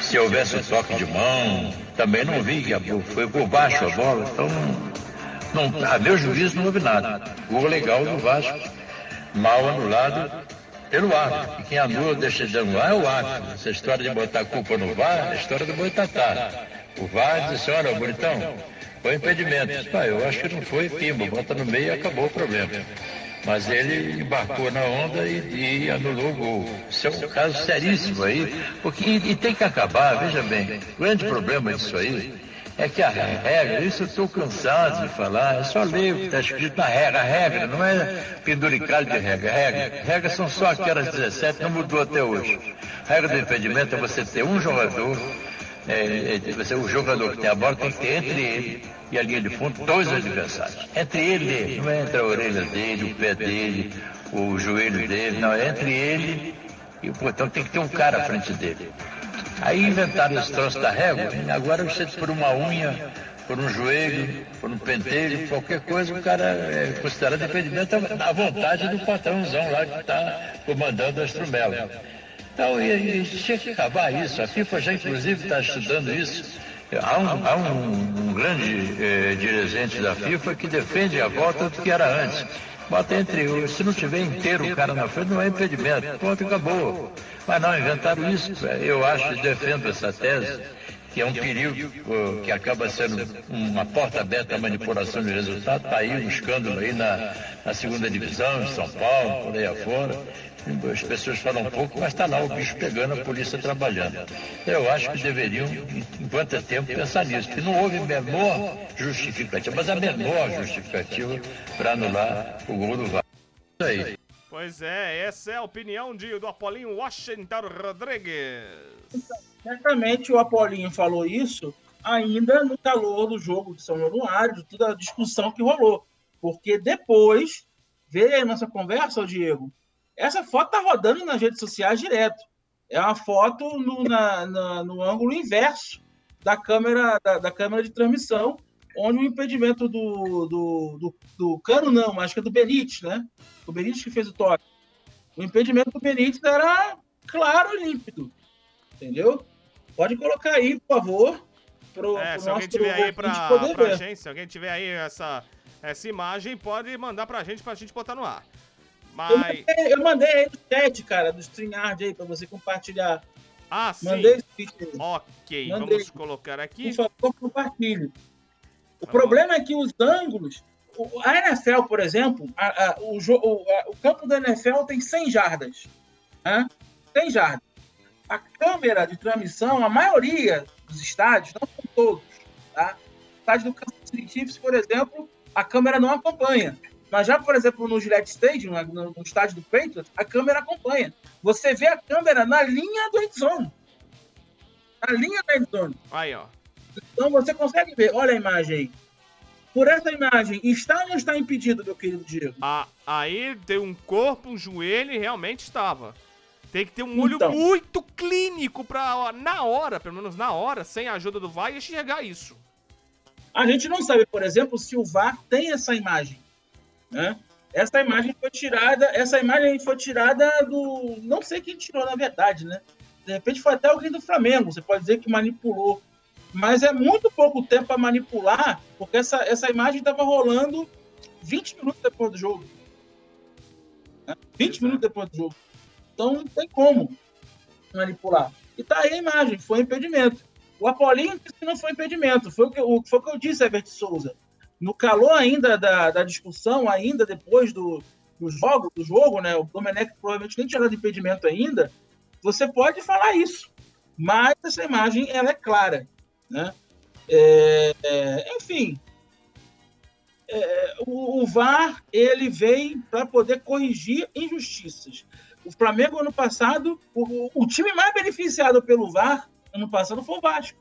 Se houvesse um toque de mão, também não vi, que foi por baixo a bola, então não, a meu juízo não houve nada. Gol legal do Vasco, mal anulado pelo árbitro. E quem anula deixa de anular é o árbitro. Essa história de botar a culpa no VAR é a história do Boitatá. O VAR disse, olha, bonitão, foi impedimento. Ah, eu acho que não foi, pimba, bota no meio e acabou o problema. Mas ele embarcou na onda e, e anulou o gol. Isso é um caso seríssimo aí, porque e, e tem que acabar, veja bem, o grande problema disso aí é que a regra, isso eu estou cansado de falar, é só ler o que está escrito na regra. A regra não é penduricalho de regra. Regra, regras são só aquelas 17, não mudou até hoje. A regra do impedimento é você ter um jogador, é, é, você, o jogador que tem a bola tem que ter entre ele e a linha de fundo dois adversários. Entre ele, não é entre a orelha dele, o pé dele, o joelho dele, não, é entre ele e portanto tem que ter um cara à frente dele. Aí inventaram esse troço da régua, agora você por uma unha, por um joelho, por um pentelho, qualquer coisa, o cara é considerado impedimento à vontade do patrãozão lá que está comandando a estrumela. Então, e, e tinha que acabar isso. A FIFA já, inclusive, está estudando isso. Há um, há um, um grande eh, dirigente da FIFA que defende a volta do que era antes. Bota entre os, se não tiver inteiro o cara na frente, não é impedimento. Ponto, acabou. Mas não, inventaram isso. Eu acho defendo essa tese, que é um perigo que acaba sendo uma porta aberta à manipulação de resultado. Está aí um escândalo aí na, na segunda divisão, em São Paulo, por aí afora. As pessoas falam um pouco, mas está lá o bicho pegando, a polícia trabalhando. Eu acho que deveriam, enquanto é tempo, pensar nisso, que não houve menor justificativa, mas a menor justificativa para anular o gol do VAR. Isso aí. Pois é, essa é a opinião de, do Apolinho Washington Rodrigues. Certamente o Apolinho falou isso ainda no calor do jogo de São Januário, de toda a discussão que rolou. Porque depois, vê a nossa conversa, Diego, essa foto tá rodando nas redes sociais direto. É uma foto no, na- na- no ângulo inverso da câmera, da, da câmera de transmissão, onde o impedimento do, do, do, do Cano, não, acho que é do Benítez, né? O Benítez que fez o toque. O impedimento do Benítez era claro e límpido. Entendeu? Pode colocar aí, por favor. Pro, É, pro se alguém tiver aí pra, pra ver. gente, se alguém tiver aí essa, essa imagem, pode mandar pra gente pra gente botar no ar. Eu Mas. mandei, eu mandei aí no chat, cara, do StreamYard aí, pra você compartilhar. Ah, sim. Mandei esse vídeo aí. Ok, Mandei. vamos colocar aqui. Por favor, compartilhe. O Tá problema é que os ângulos. A NFL, por exemplo, a- a- o- a- o campo da NFL tem 100 jardas. Né? 100 jardas. A câmera de transmissão, a maioria dos estádios, não são todos. Tá? O estádio do Kansas City Chiefs, por exemplo, a câmera não acompanha. Mas já, por exemplo, no Gillette Stadium, na- no, estádio do Patriots, a câmera acompanha. Você vê a câmera na linha do end zone. Na linha do end zone. Aí, ó. Então você consegue ver, olha a imagem aí. Por essa imagem, está ou não está impedido, meu querido Diego? A- aí tem um corpo, um joelho e realmente estava. Tem que ter um olho Então. muito clínico pra, na hora, pelo menos na hora, sem a ajuda do VAR, enxergar isso. A gente não sabe, por exemplo, se o VAR tem essa imagem. Né? Essa imagem foi tirada, essa imagem foi tirada do. Não sei quem tirou, na verdade, né? De repente foi até alguém do Flamengo. Você pode dizer que manipulou Mas é muito pouco tempo para manipular, porque essa, essa imagem estava rolando 20 minutos depois do jogo. Né? 20 minutos depois do jogo. Então não tem como manipular. E tá aí a imagem, foi impedimento. O Apolinho disse que não foi impedimento, foi o que, o, foi o que eu disse, Herbert Souza. No calor ainda da, da discussão, ainda depois do, do jogo, do jogo, né? O Domenech provavelmente nem tinha dado impedimento ainda. Você pode falar isso, mas essa imagem ela é clara, né? É, é, enfim, é, o, o, VAR ele vem para poder corrigir injustiças. O Flamengo ano passado, o, o time mais beneficiado pelo VAR ano passado foi o Vasco.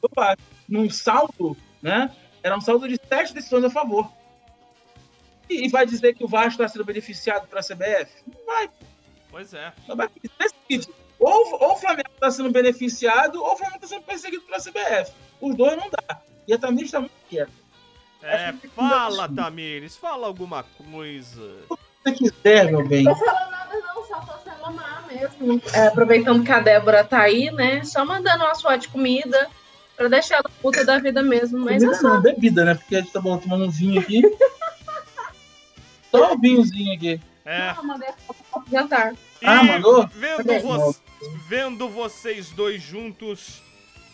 O Vasco. Num saldo, né? Era um saldo de sete decisões a favor. E, e vai dizer que o Vasco está sendo beneficiado pela CBF? Não vai. Pois é. Não vai. Ou, ou o Flamengo está sendo beneficiado, ou o Flamengo está sendo perseguido pela CBF. Os dois não dá. E a Tamires está muito quieta. É, fala, Tamires, fala alguma coisa. O que você quiser, meu bem. Não tô falando nada, não, só tô sendo amar mesmo. É, aproveitando que a Débora tá aí, né? Só mandando uma foto de comida pra deixar ela puta da vida mesmo. Mas Comida é só. não, bebida, né? Porque a gente tá bom, tomando um vinho aqui. Só um vinhozinho aqui. É. Não, mandei a foto pro jantar. E Ah, mandou? Vendo, vo- vendo vocês dois juntos,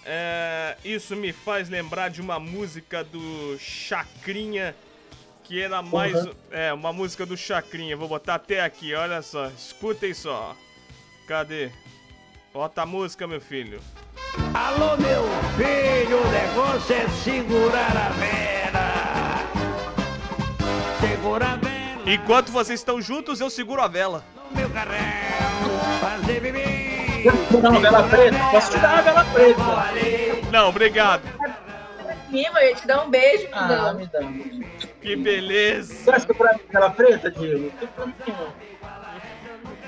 é, isso me faz lembrar de uma música do Chacrinha, que era mais. Porra. É, uma música do Chacrinha. Vou botar até aqui, olha só. Escutem só. Cadê? Bota a música, meu filho. Alô, meu filho, o negócio é segurar a vela. Segura a vela Enquanto vocês estão juntos, eu seguro a vela. no meu carrão. Fazer bebê. Uma vela preta? Posso te dar uma vela preta? Não, obrigado. Mima, eu ia te dar um beijo, Ah, não. me dá. Que beleza. Você acha que mim vela preta, Diego?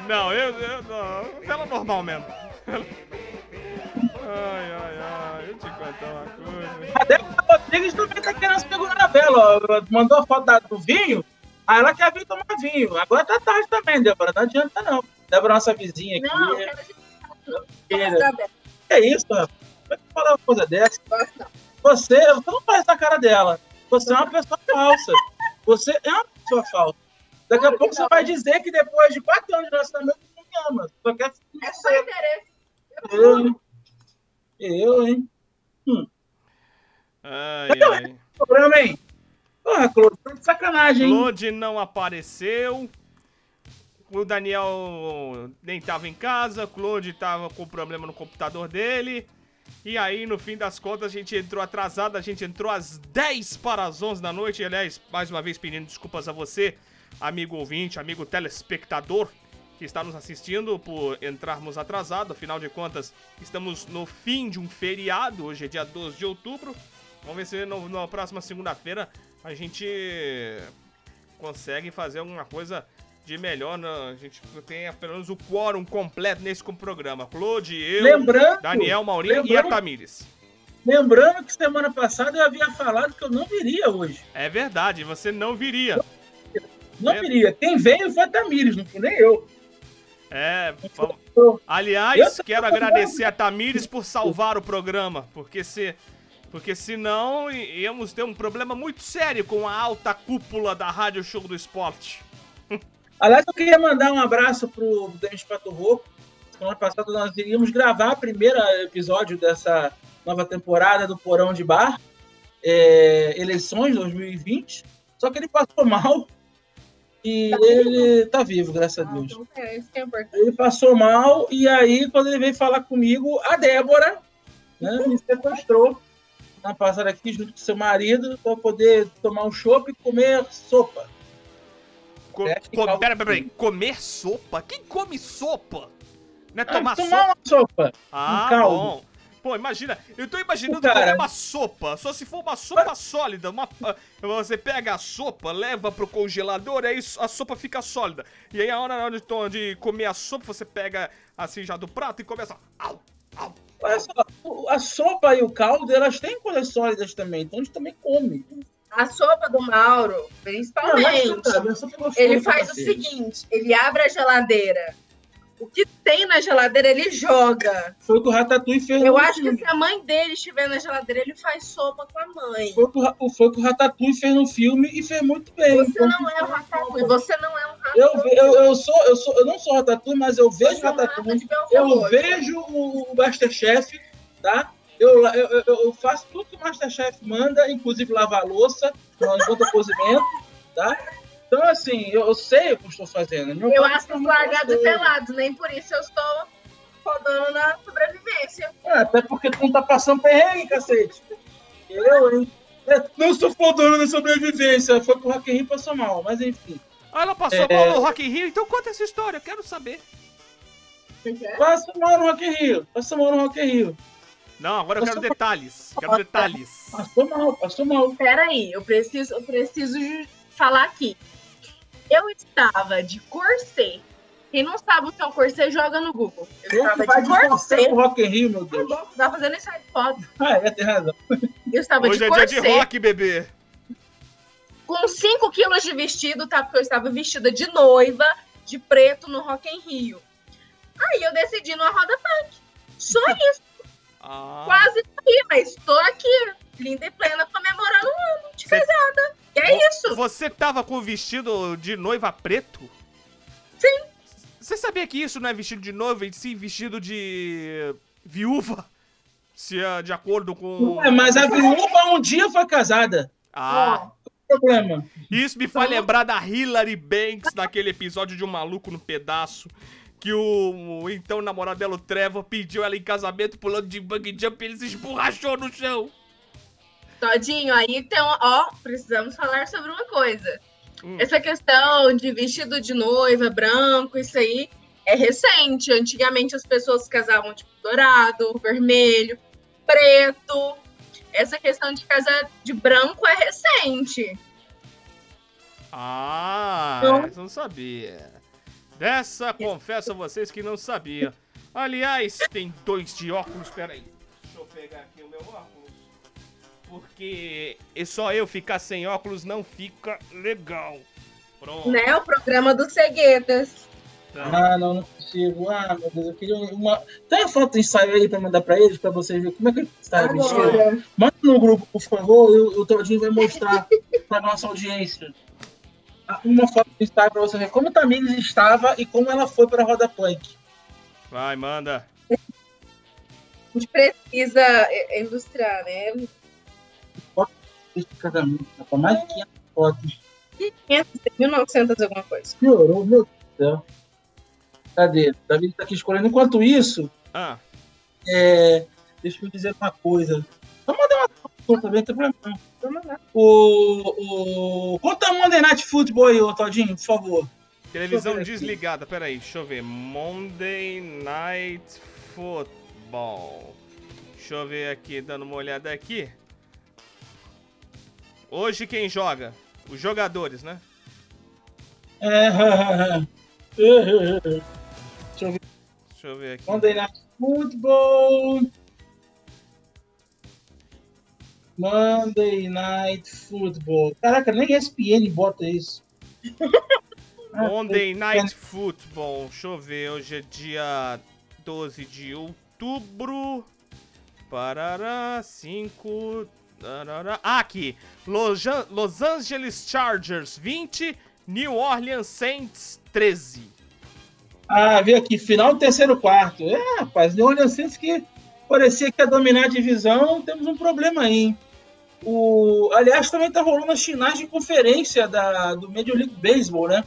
Não, eu. eu não, vela normal mesmo. Ai, ai, ai, eu te contar uma coisa. A Débora Rodrigues também tá querendo segurar a vela, ó. Mandou a foto da- do vinho, aí ela quer vir tomar vinho. Agora tá tarde também, Débora. Não adianta, não. Débora, nossa vizinha aqui. Não, eu quero. É isso, rapaz. Como é que falar uma coisa dessa? Você, você não faz essa cara dela. Você é uma pessoa falsa. Você é uma pessoa falsa. Daqui a pouco você vai dizer que depois de quatro anos de relacionamento você não me ama. Só quer É só interesse. Eu, hein? Eu, hein? Ai, ai. Programa, hein? Porra, Clô, tá de sacanagem, hein? Claude não apareceu. O Daniel nem tava em casa. Claude tava com problema no computador dele. E aí, no fim das contas, a gente entrou atrasado. A gente entrou às 10 para as 11 da noite. Aliás, mais uma vez pedindo desculpas a você, amigo ouvinte, amigo telespectador, que está nos assistindo por entrarmos atrasado. Afinal de contas, estamos no fim de um feriado. Hoje é dia 12 de outubro. Vamos ver se no- na próxima segunda-feira a gente consegue fazer alguma coisa de melhor. Né? A gente tem pelo menos o quórum completo nesse programa. Claude, eu, Lembrando, Daniel, Maurinho e a lembrando- Tamires. lembrando que semana passada eu havia falado que eu não viria hoje. É verdade, você não viria. Não É. viria. Quem veio foi a Tamires, não fui nem eu. É, aliás, quero agradecer a Tamires por salvar o programa, porque se porque senão íamos ter um problema muito sério com a alta cúpula da Rádio Show do Esporte. Aliás, eu queria mandar um abraço pro Denis Pato Rouco. Semana passada nós iríamos gravar o primeiro episódio dessa nova temporada do Porão de Bar, é, eleições 2020. Só que ele passou mal e ele tá vivo, graças a Deus. Então, é, isso que é importante. Ele passou mal e aí, quando ele veio falar comigo, a Débora né, me sequestrou na passada aqui junto com seu marido para poder tomar um chopp e comer sopa. Co É, pera, pera, pera, comer sopa? Quem come sopa? Não é Ah, tomar tomar sopa? uma sopa. Ah, caldo. bom. Pô, imagina, eu tô imaginando Cara. uma sopa, só se for uma sopa sólida, uma, ah, você pega a sopa, leva pro congelador, aí a sopa fica sólida. E aí a hora, na hora de, comer a sopa, você pega assim já do prato e começa... Au, au. Olha só, o- a sopa e o caldo, elas têm coisas sólidas também, então a gente também come. A sopa do Mauro, Não, principalmente, sopa é gostosa ele faz o seguinte: ele abre a geladeira, O que tem na geladeira, ele joga. Foi o que o Ratatouille fez Eu acho que filme. se a mãe dele estiver na geladeira, ele faz sopa com a mãe. Foi o que foi o que o Ratatouille fez no filme e fez muito bem. Você não é um ratatouille, você não é um Eu, ratatouille. ve- eu, eu, sou, eu, sou, eu não sou Ratatouille, mas eu vejo Você é Ratatouille. Belfort Eu vejo o, o Masterchef, tá? Eu, eu, eu, eu faço tudo que o Masterchef manda, inclusive lavar a louça, enquanto cozimento, tá? Então, assim, eu, eu sei o que eu estou fazendo. Meu Eu acho largados e pelados, nem por isso eu estou rodando na sobrevivência. É, até porque tu não tá passando perrengue, cacete. Eu, hein? É, Não estou fodando na sobrevivência. Foi pro Rock in Rio e passou mal, mas enfim. Ah, ela passou É. mal no Rock in Rio, então conta essa história, eu quero saber. Passa mal no Rock in Rio. Passa mal no Rock in Rio. Não, agora eu quero Passou- detalhes. Quero detalhes. Passou mal, passou mal. Peraí, eu preciso, eu preciso falar aqui. Eu estava de corset. Quem não sabe o que é um corset, joga no Google. Eu Quem que estava de corset. pro Rock in Rio, meu Tá Deus? bom, Tá fazendo isso aí de foto. Ah, é, tem razão. Eu estava Hoje de é dia corset. de rock, bebê. com 5 quilos de vestido, tá? Porque eu estava vestida de noiva, de preto, no Rock in Rio. Aí eu decidi numa roda punk. Só isso. Ah, Quase morri, mas tô aqui, linda e plena, comemorando um ano de Cê- casada. E é isso. Você tava com vestido de noiva preto? Sim. Você sabia que isso não é vestido de noiva, e sim vestido de viúva? Se é de acordo com. É, mas a viúva um dia foi casada. Ah, Qual o problema? isso me faz lembrar da Hilary Banks naquele episódio de Um Maluco no Pedaço. Que o, o então namorado dela, o Trevor, pediu ela em casamento pulando de bug jump e ele se esborrachou no chão. Todinho, aí então, ó, precisamos falar sobre uma coisa. Hum. Essa questão de vestido de noiva, branco, isso aí é recente. Antigamente as pessoas casavam tipo dourado, vermelho, preto. Essa questão de casar de branco é recente. Ah, eu não sabia. Dessa, confesso a vocês que não sabia. Aliás, tem dois de óculos, peraí. Deixa eu pegar aqui o meu óculos. Porque é só eu ficar sem óculos não fica legal. Pronto. Né? O programa dos ceguetas. Tá. Ah, não, não consigo. Ah, meu Deus, eu queria uma. Tem uma foto de ensaio aí pra mandar pra eles, pra vocês verem como é que ele está vestido. Manda no grupo, por favor, e o, Todinho vai mostrar pra nossa audiência. Ah, Uma foto de ensaio pra você ver como Tamires estava e como ela foi pra Roda Punk. Vai, manda. A gente precisa é, é, ilustrar, né? Esse casamento, tá com mais de 500 fotos. 500, 1900 alguma coisa. Piorou, meu Deus do céu. Cadê? Davi tá aqui escolhendo. Enquanto isso, Ah, é, deixa eu dizer uma coisa. Vamos mandar uma foto também, tem problema. O, o... Conta o Monday Night Football aí, ô Todinho, por favor. televisão desligada, peraí, deixa eu ver. Monday Night Football. Deixa eu ver aqui, dando uma olhada aqui. Hoje quem joga? Os jogadores, né? É, Deixa eu ver. Deixa eu ver aqui. Monday Night Football. Monday Night Football. Caraca, nem ESPN bota isso. Ah, Monday Night Football. Deixa eu ver, hoje é dia 12 de outubro. Parará, 5. Ah, aqui. Los, An- Los Angeles Chargers 20, New Orleans Saints 13. Ah, vi aqui, final do terceiro quarto. É, rapaz, New Orleans Saints que parecia que ia dominar a divisão, temos um problema aí. O, aliás, também tá rolando as finais de conferência da, do Major League Baseball, né?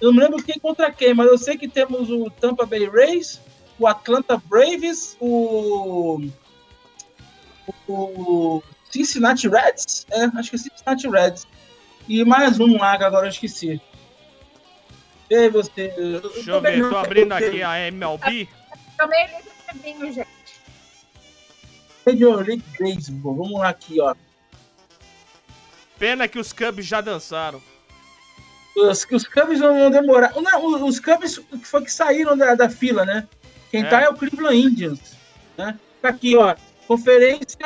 Eu não lembro quem contra quem, mas eu sei que temos o Tampa Bay Rays, o Atlanta Braves, o, o Cincinnati Reds, é, acho que é Cincinnati Reds. E mais um lá que agora eu esqueci. E aí, você? Deixa eu ver, tô abrindo aqui a MLB. Também ele é vinho, gente. Major League Baseball. Vamos lá aqui, ó. Pena que os Cubs já dançaram. Os, os Cubs não vão demorar. Não, os Cubs que foi que saíram da, da fila, né? Quem É. tá é o Cleveland Indians. Né? Tá aqui, ó. Conferência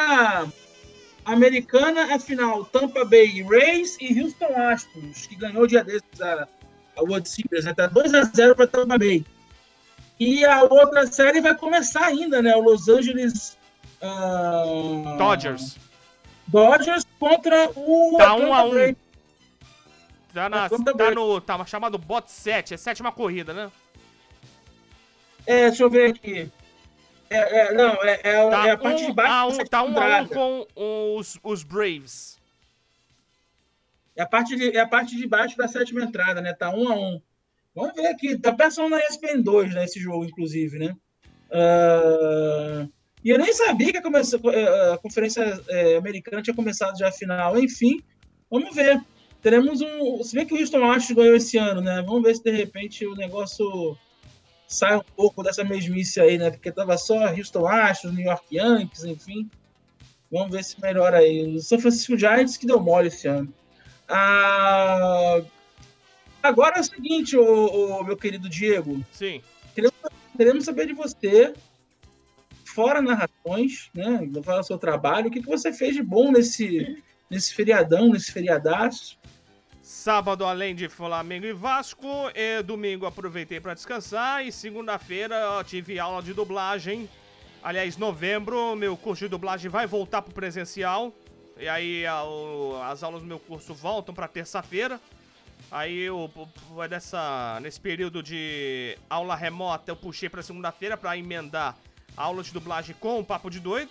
americana, a final Tampa Bay Rays e Houston Astros, que ganhou o dia desses a, a World Series, né? Tá 2x0 pra Tampa Bay. E a outra série vai começar ainda, né? O Los Angeles ah, Dodgers. Dodgers contra o Tá Atlanta um a um. Braves. Tá, na, tá no. Tá chamado bot 7, é sétima corrida, né? É, deixa eu ver aqui. É, é, não, é, é, Tá é a parte de um baixo. a um, tá um a um com os, os Braves. É a parte de, é a parte de baixo da sétima entrada, né? Tá um a um. Vamos ver aqui. Tá pensando na ESPN 2, né? Esse jogo, inclusive, né? Ah, e eu nem sabia que a, eh, a conferência eh, americana tinha começado já a final. Enfim, vamos ver. Teremos um. Se bem que o Houston Astros ganhou esse ano, né? Vamos ver se de repente o negócio sai um pouco dessa mesmice aí, né? Porque tava só Houston Astros, New York Yankees, enfim. Vamos ver se melhora aí. O São Francisco Giants que deu mole esse ano. Ah, Agora é o seguinte, ô, ô, meu querido Diego. Sim. Queremos saber de você, fora narrações, né? Fora o seu trabalho, o que, que você fez de bom nesse, nesse feriadão, nesse feriadaço? Sábado, além de Flamengo e Vasco, e domingo aproveitei pra descansar e segunda-feira tive aula de dublagem. Aliás, novembro, meu curso de dublagem vai voltar pro presencial. E aí as aulas do meu curso voltam pra terça-feira. Aí eu, vai dessa nesse período de aula remota eu puxei pra segunda-feira pra emendar a aula de dublagem com o papo de doido.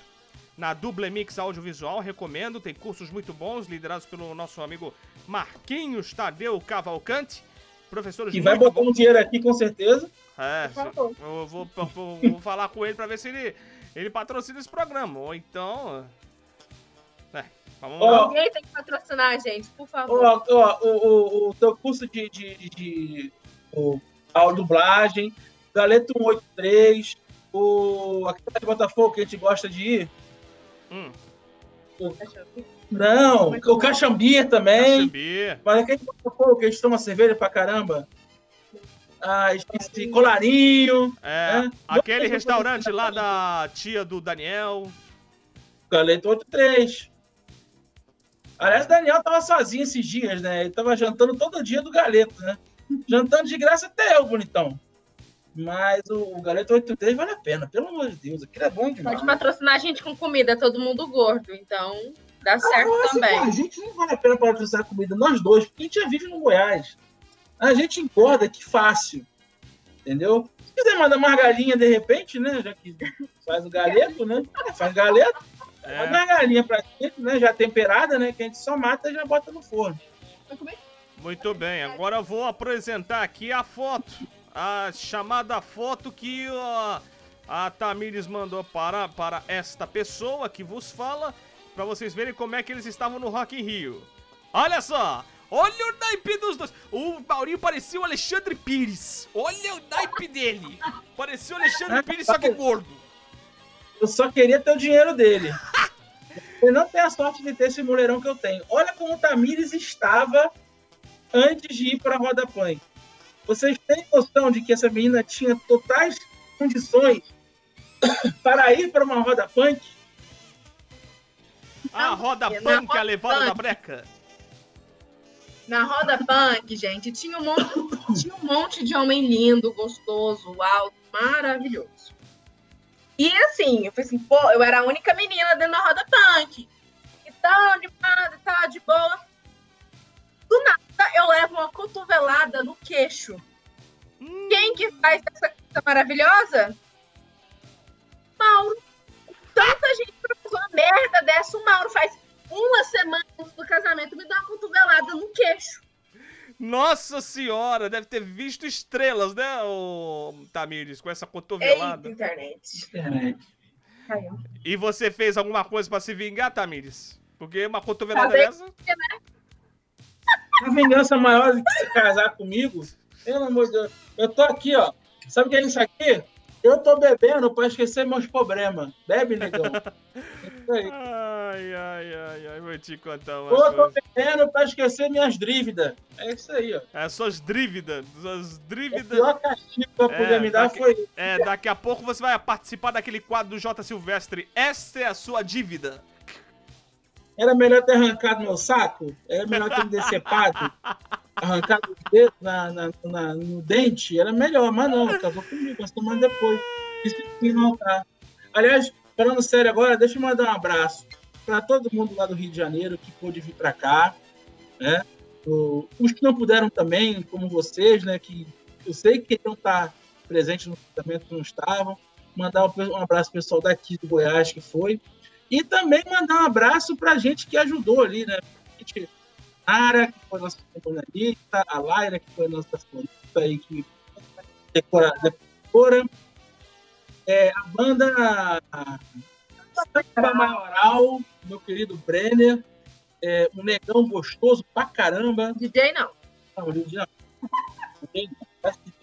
Na Dublemix Audiovisual, recomendo, tem cursos muito bons, liderados pelo nosso amigo Marquinhos Tadeu Cavalcante. Professores Que vai botar um dinheiro aqui com certeza. é, eu vou, vou- vou- falar com ele pra ver se ele, ele patrocina esse programa. Ou então. É, vamos lá. Ó, Alguém tem que patrocinar a gente, por favor. Ó, ó, o, o, o teu curso de, de, de, de o, a dublagem, Galeto 183, o aquele de Botafogo que a gente gosta de ir. Hum, Não, o Caxambir também. Caxambi. Mas aquele Botafogo que a gente toma cerveja pra caramba. Ah, esqueci, colarinho, É, É. aquele restaurante lá da tia do Daniel. Galeto 83. Aliás, o Daniel tava sozinho esses dias, né? Ele tava jantando todo dia do Galeto, né? Jantando de graça até eu, bonitão. Mas o, o Galeto 83 vale a pena, pelo amor de Deus. Aquilo é bom demais. Pode patrocinar a gente com comida, todo mundo gordo, então dá certo Ah, assim, também. pô, a gente não vale a pena patrocinar comida, nós dois, porque a gente já vive no Goiás. A gente engorda que fácil. Entendeu? Se quiser mandar mais galinha de repente, né? Já que faz o galeto, né? Faz galeto, manda É, uma galinha pra gente, né? Já temperada, né? Que a gente só mata e já bota no forno. muito bem, agora eu vou apresentar aqui a foto. A chamada foto que ó, a Tamires mandou para, para esta pessoa que vos fala, pra vocês verem como é que eles estavam no Rock in Rio. Olha só! Olha o naipe dos dois! O Maurinho parecia o Alexandre Pires. Olha o naipe dele! Parecia o Alexandre Pires, só que gordo. Eu só queria ter o dinheiro dele. Eu não tenho a sorte de ter esse mulherão que eu tenho. Olha como o Tamires estava antes de ir para a Roda Punk. Vocês têm noção de que essa menina tinha totais condições para ir para uma Roda Punk? A roda Na punk, a roda levada da breca. Na roda punk, gente, tinha um monte, tinha um monte de homem lindo, gostoso, alto, maravilhoso. E assim, eu falei assim, pô, eu era a única menina dentro da roda punk. E tal, animada, tal, de boa. Do nada, eu levo uma cotovelada no queixo. Quem que faz essa coisa maravilhosa? Mauro. Tanta gente pra fazer uma merda dessa, o Mauro faz uma semana antes do casamento, me dá uma cotovelada no queixo. Nossa senhora, deve ter visto estrelas, né, o Tamires, com essa Eita, cotovelada. internet. Caiu. E você fez alguma coisa pra se vingar, Tamires? Porque uma cotovelada Fazer- dessa. A vingança maior do que você casar comigo? Pelo amor de Deus. Eu tô aqui, ó. Sabe o que é isso aqui? Eu tô bebendo para esquecer meus problemas. Bebe, negão. É isso aí. Ai, ai, ai, ai, vou te contar uma Eu tô coisa. bebendo para esquecer minhas dívidas. É isso aí, ó. É suas dívidas, suas O dívidas. pior castigo que eu É, podia me dar daqui- foi É, daqui a pouco você vai participar daquele quadro do J Silvestre. Essa é a sua dívida. Era melhor ter arrancado meu saco? Era melhor ter me decepado? arrancado o dedo na, na- na- no dente, era melhor, mas não, acabou comigo, nós tomando depois. Isso que não tá. Aliás, falando sério agora, deixa eu mandar um abraço para todo mundo lá do Rio de Janeiro que pôde vir para cá, né? Os que não puderam também, como vocês, né? Que eu sei que queriam estar presentes no casamento não estavam. Mandar um, abraço pessoal daqui do Goiás que foi. E também mandar um abraço para gente que ajudou ali, né? Gente, Nara, que foi nossa jornalista, a Laira, que foi nossa florista aí, que decora, decora. É, a banda Samba Maioral, meu querido Brenner, é, um negão gostoso pra caramba. DJ não. Não, DJ não.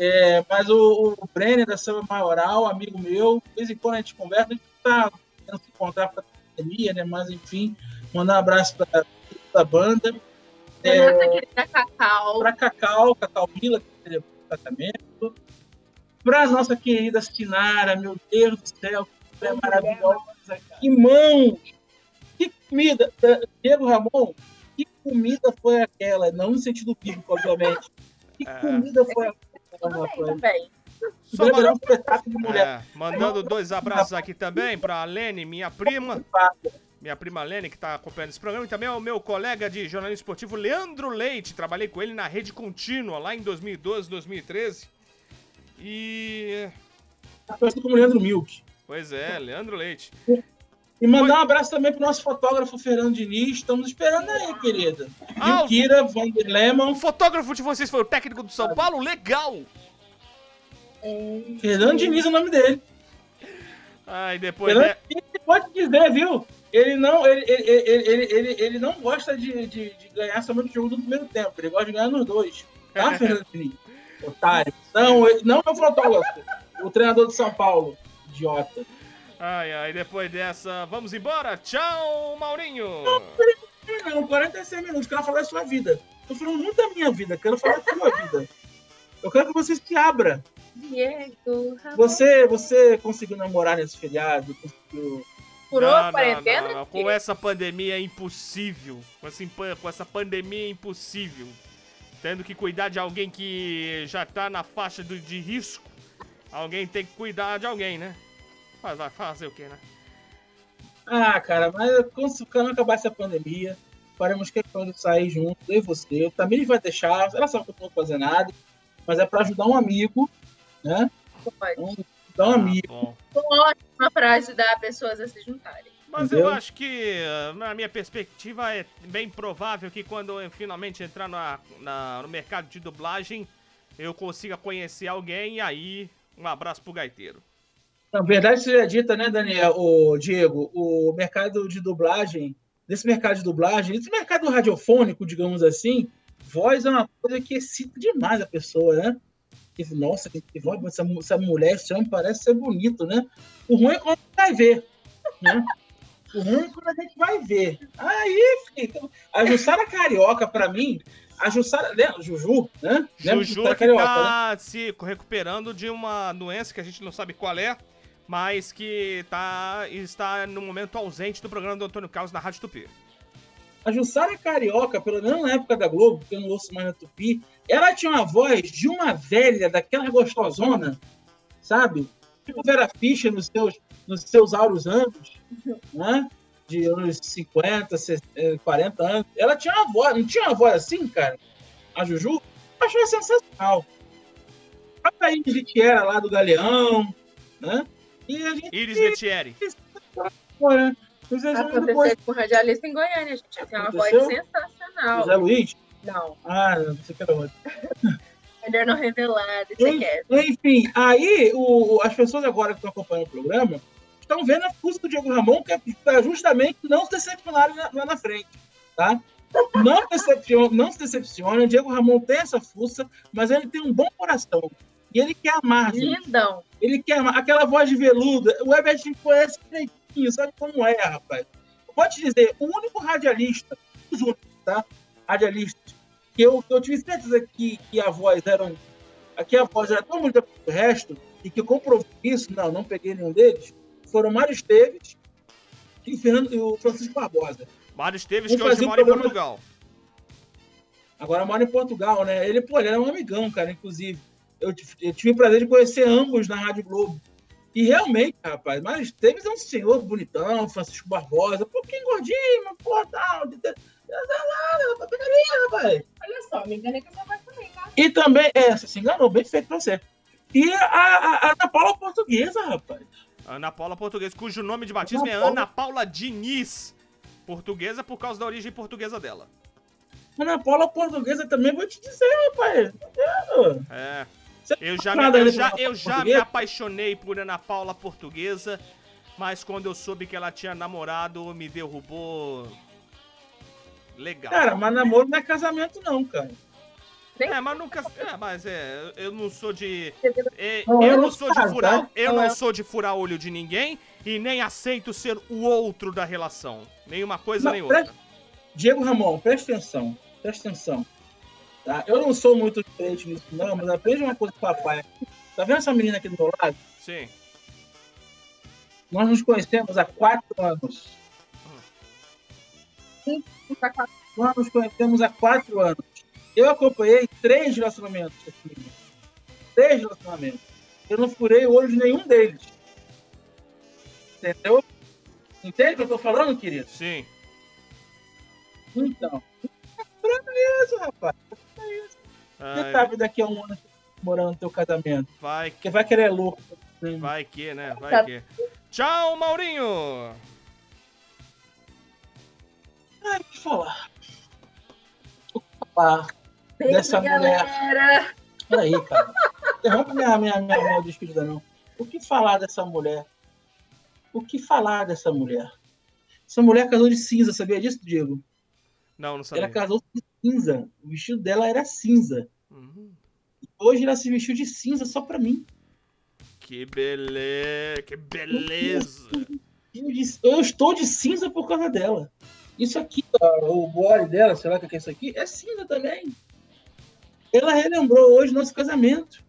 É, mas o, o Brenner da Samba Maioral, amigo meu, de vez em quando a gente conversa, a gente tá tentando se encontrar pra pandemia, né? Mas enfim, mandar um abraço toda a banda. A É, querida Cacau. para Cacau, Cacau Vila, que teve tratamento. Para nossa querida Sinara, meu Deus do céu, que é maravilhosa. Que mão! Que comida! Eh, Diego Ramon, que comida foi aquela? Não no sentido bíblico, obviamente. Que É. comida foi aquela? Tudo bem rapaz? também. Só mandar- um espetáculo de mulher. É, mandando dois abraços aqui também pra Lene, minha prima. Minha prima Lene, que tá acompanhando esse programa. E também ao meu colega de jornalismo esportivo, Leandro Leite. Trabalhei com ele na rede contínua lá em 2012, 2013. E. Conhecido como Leandro Milk. Pois é, Leandro Leite. E mandar um abraço também pro nosso fotógrafo Fernando Diniz. Estamos esperando aí, querida. Ah, E o Kira, Vander O Lemon. fotógrafo de vocês foi o técnico do São Paulo? Legal! Fernando Diniz é o nome dele. Ai, depois. Fernando né? Diniz pode dizer, viu? Ele não, ele, ele, ele, ele, ele, ele não gosta de, de, de ganhar somente o jogo do primeiro tempo. Ele gosta de ganhar nos dois. Tá, Fernando Diniz? Otário. Não, ele- não é o fotógrafo. O treinador de São Paulo. Idiota. Ai, ai, depois dessa, vamos embora. Tchau, Maurinho! Não, 46 minutos. Quero falar da sua vida. Tô falando muito da minha vida. Quero falar da sua vida. Eu quero que você se abra. Diego. Ramon. Você, você conseguiu namorar nesse feriado? Conseguiu... Furou Não, a quarentena? não, não. Com essa pandemia é impossível. Com essa, com essa pandemia é impossível. Tendo que cuidar de alguém que já tá na faixa do- de risco. Alguém tem que cuidar de alguém, né? Faz- Vai fazer o quê, né? Ah, cara, mas quando, acabar essa pandemia, faremos questão de sair junto, eu e você. O Tamires vai deixar, ela sabe que eu não vou fazer nada, mas é pra ajudar um amigo, né? Pode. Então, um amigo. Bom. Ótima pra ajudar pessoas a se juntarem. Mas Entendeu? eu acho que, ah, na minha perspectiva, é bem provável que quando eu finalmente entrar na, na- no mercado de dublagem, eu consiga conhecer alguém e aí, um abraço pro gaiteiro. Na verdade, seja dita, né, Daniel, o Diego, o mercado de dublagem, desse mercado de dublagem, esse mercado radiofônico, digamos assim, voz é uma coisa que excita demais a pessoa, né? Que, Nossa, que, que voz, essa, essa mulher, esse homem parece ser bonito, né? O ruim é quando a gente vai ver, né? O ruim é quando a gente vai ver. Aí, filho, a Jussara Carioca, pra mim, a Jussara, lembra, Juju, né? Lembra Juju Jussara que Carioca, né? tá se recuperando de uma doença que a gente não sabe qual é, mas que tá, está no momento ausente do programa do Antônio Carlos na Rádio Tupi. A Jussara Carioca, pelo menos na época da Globo, que eu não ouço mais na Tupi, ela tinha uma voz de uma velha, daquela gostosona, sabe? Tipo Vera Fischer nos seus, nos seus auros anos, né? De anos 50, 60, 40 anos. Ela tinha uma voz, não tinha uma voz assim, cara? A Juju? Achei sensacional. A própria Ingrid que era lá do Galeão, né? E a gente Iris Letieri. pô, vão depois. Aconteceu com o radialista em Goiânia, gente. Tem uma voz Aconteceu? sensacional. José Luiz? Não, Ah, não, você que era outro. melhor não revelar, deixa En- quieto. Enfim, aí o, as pessoas agora que estão acompanhando o programa estão vendo a fuça do Diego Ramon, que é justamente não se decepcionarem lá, na frente, tá? Não, decepcione, não se decepcione, o Diego Ramon tem essa fuça, mas ele tem um bom coração. E ele quer amar, gente. Lindão. Ele quer amar. Aquela voz de veludo, o Everton conhece direitinho, sabe como é, rapaz. Eu vou te dizer, o único radialista, os únicos, tá? Radialistas, que eu, eu tive certeza que, que a voz era um- que a voz era tão bonita quanto o resto, e que comprovou isso, não, não peguei nenhum deles, foram Mário Esteves e o, Fernando, e o Francisco Barbosa. Mário Esteves, Vamos que hoje um mora em Portugal. Agora mora em Portugal, né? Ele, pô, ele era um amigão, cara, inclusive. Eu, eu tive o prazer de conhecer ambos na Rádio Globo. E realmente, rapaz, mas Teves é um senhor bonitão, Francisco Barbosa, um pouquinho gordinho, mas porra, tal. Olha só, me enganei com essa voz também, tá? E também, é, você se enganou, bem feito pra você. E a, a, a Ana Paula Portuguesa, rapaz. Ana Paula Portuguesa, cujo nome de batismo Ana é Paula- Ana Paula Diniz. Portuguesa por causa da origem portuguesa dela. Ana Paula Portuguesa também, vou te dizer, rapaz. Tá vendo? É. Eu já, me, eu já, eu já me apaixonei por Ana Paula Portuguesa, mas quando eu soube que ela tinha namorado, me derrubou. Legal. Cara, mas namoro não é casamento, não, cara. É, mas nunca. É, mas é, eu não sou de. é, Não, eu eu não sou de furar. Eu Não não é. sou de furar olho de ninguém e nem aceito ser o outro da relação. Nenhuma coisa Não, nem outra. presta- Diego Ramon, presta atenção. Presta atenção. Tá? Eu não sou muito diferente nisso, não, mas aprende uma coisa com o papai. Tá vendo essa menina aqui do meu lado? Sim. Nós nos conhecemos há quatro anos. Nós nos conhecemos há quatro anos. Eu acompanhei três relacionamentos aqui. Três relacionamentos. Eu não furei o olho de nenhum deles. Entendeu? Entende o que eu tô falando, querido? Sim. Então. Pra isso, rapaz. Ai, sabe daqui a um ano morando no teu casamento? vai, Porque vai querer louco. vai que, né? Vai Tá. que. Tchau, Maurinho! Ai, o que falar? O que falar dessa Beijo, mulher? galera. Peraí, cara. Interrompe minha, minha, minha, minha despedida, não. O que falar dessa mulher? O que falar dessa mulher? Essa mulher casou de cinza, sabia disso, Diego? Não, não sabia. Ela casou de cinza. O vestido dela era cinza. Uhum. Hoje ela se vestiu de cinza só pra mim. Que beleza! Que beleza! Eu, estou de cinza por causa dela. Isso aqui, o body dela, sei lá o que é isso aqui, é cinza também. Ela relembrou hoje nosso casamento.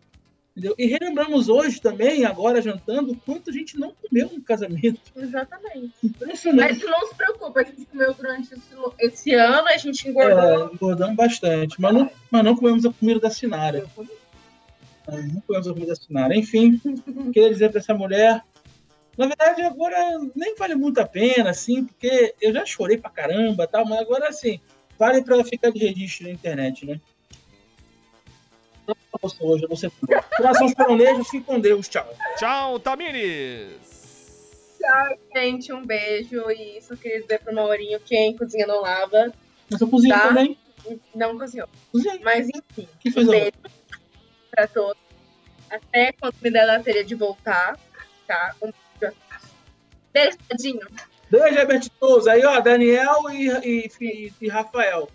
Entendeu? E relembramos hoje também, agora jantando, o quanto a gente não comeu no casamento. Exatamente. Impressionante. Mas não se preocupa, a gente comeu durante esse, esse ano, a gente engordou. É, engordamos bastante, mas não, mas não comemos a comida da Sinara. É, Não comemos a comida da Sinara. Enfim, queria dizer pra essa mulher. Na verdade, agora nem vale muito a pena, assim, porque eu já chorei pra caramba tal, mas agora, assim, vale pra ficar de registro na internet, né? Ser hoje, eu vou ser. Coração peronejos, fique com Deus, tchau. Tchau, Tamires! Gente, um beijo e só queria dizer pro Maurinho, quem cozinha não lava, Mas eu cozinho Tá. também. não cozinhou. Cozinhei. Mas enfim, que fez um a beijo pra todos. Até quando me der na telha de voltar, tá? Um beijo. Beijo, tadinho. Beijo, Herbert Souza. Aí, ó, Daniel e, e, e, e Rafael.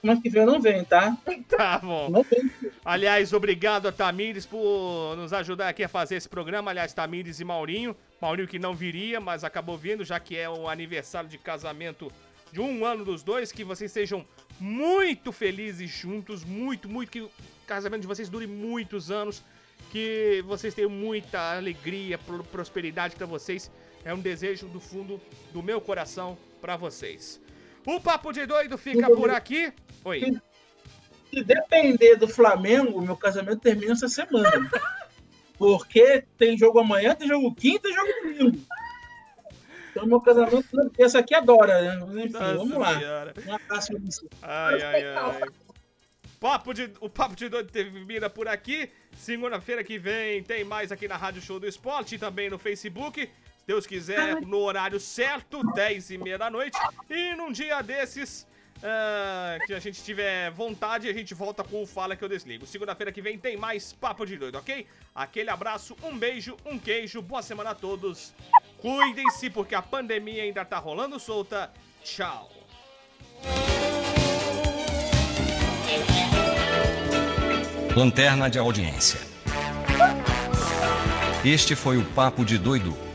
Semana que vem eu não venho, tá? Tá bom. Não venho. Aliás, obrigado a Tamires por nos ajudar aqui a fazer esse programa. Aliás, Tamires e Maurinho. Maurinho que não viria, mas acabou vindo, já que é o aniversário de casamento de um ano dos dois. Que vocês sejam muito felizes juntos, muito, muito. Que o casamento de vocês dure muitos anos. Que vocês tenham muita alegria, pro- prosperidade pra vocês. É um desejo do fundo do meu coração pra vocês. O Papo de Doido fica por aqui. Oi. Se depender do Flamengo, meu casamento termina essa semana. Porque tem jogo amanhã, tem jogo quinta e jogo domingo. Então meu casamento. Essa aqui adora, né? Enfim, Nossa vamos lá. Senhora. Um abraço pra você. Ai, ai, ai. Papo de, o Papo de Doido termina por aqui. Segunda-feira que vem tem mais aqui na Rádio Show do Esporte e também no Facebook. Deus quiser, no horário certo, 10 e meia da noite. E num dia desses, ah, que a gente tiver vontade, a gente volta com o Fala que eu desligo. Segunda-feira que vem tem mais Papo de Doido, ok? Aquele abraço, um beijo, um queijo, boa semana a todos. Cuidem-se, porque a pandemia ainda tá rolando solta. Tchau. Lanterna de audiência. Este foi o Papo de Doido.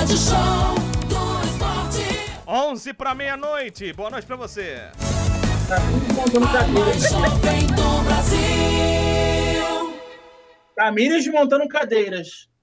Rádio Show do Esporte. 11 para meia-noite. Boa noite pra você. Tá montando cadeiras. Jovem do Brasil. Tamires montando cadeiras.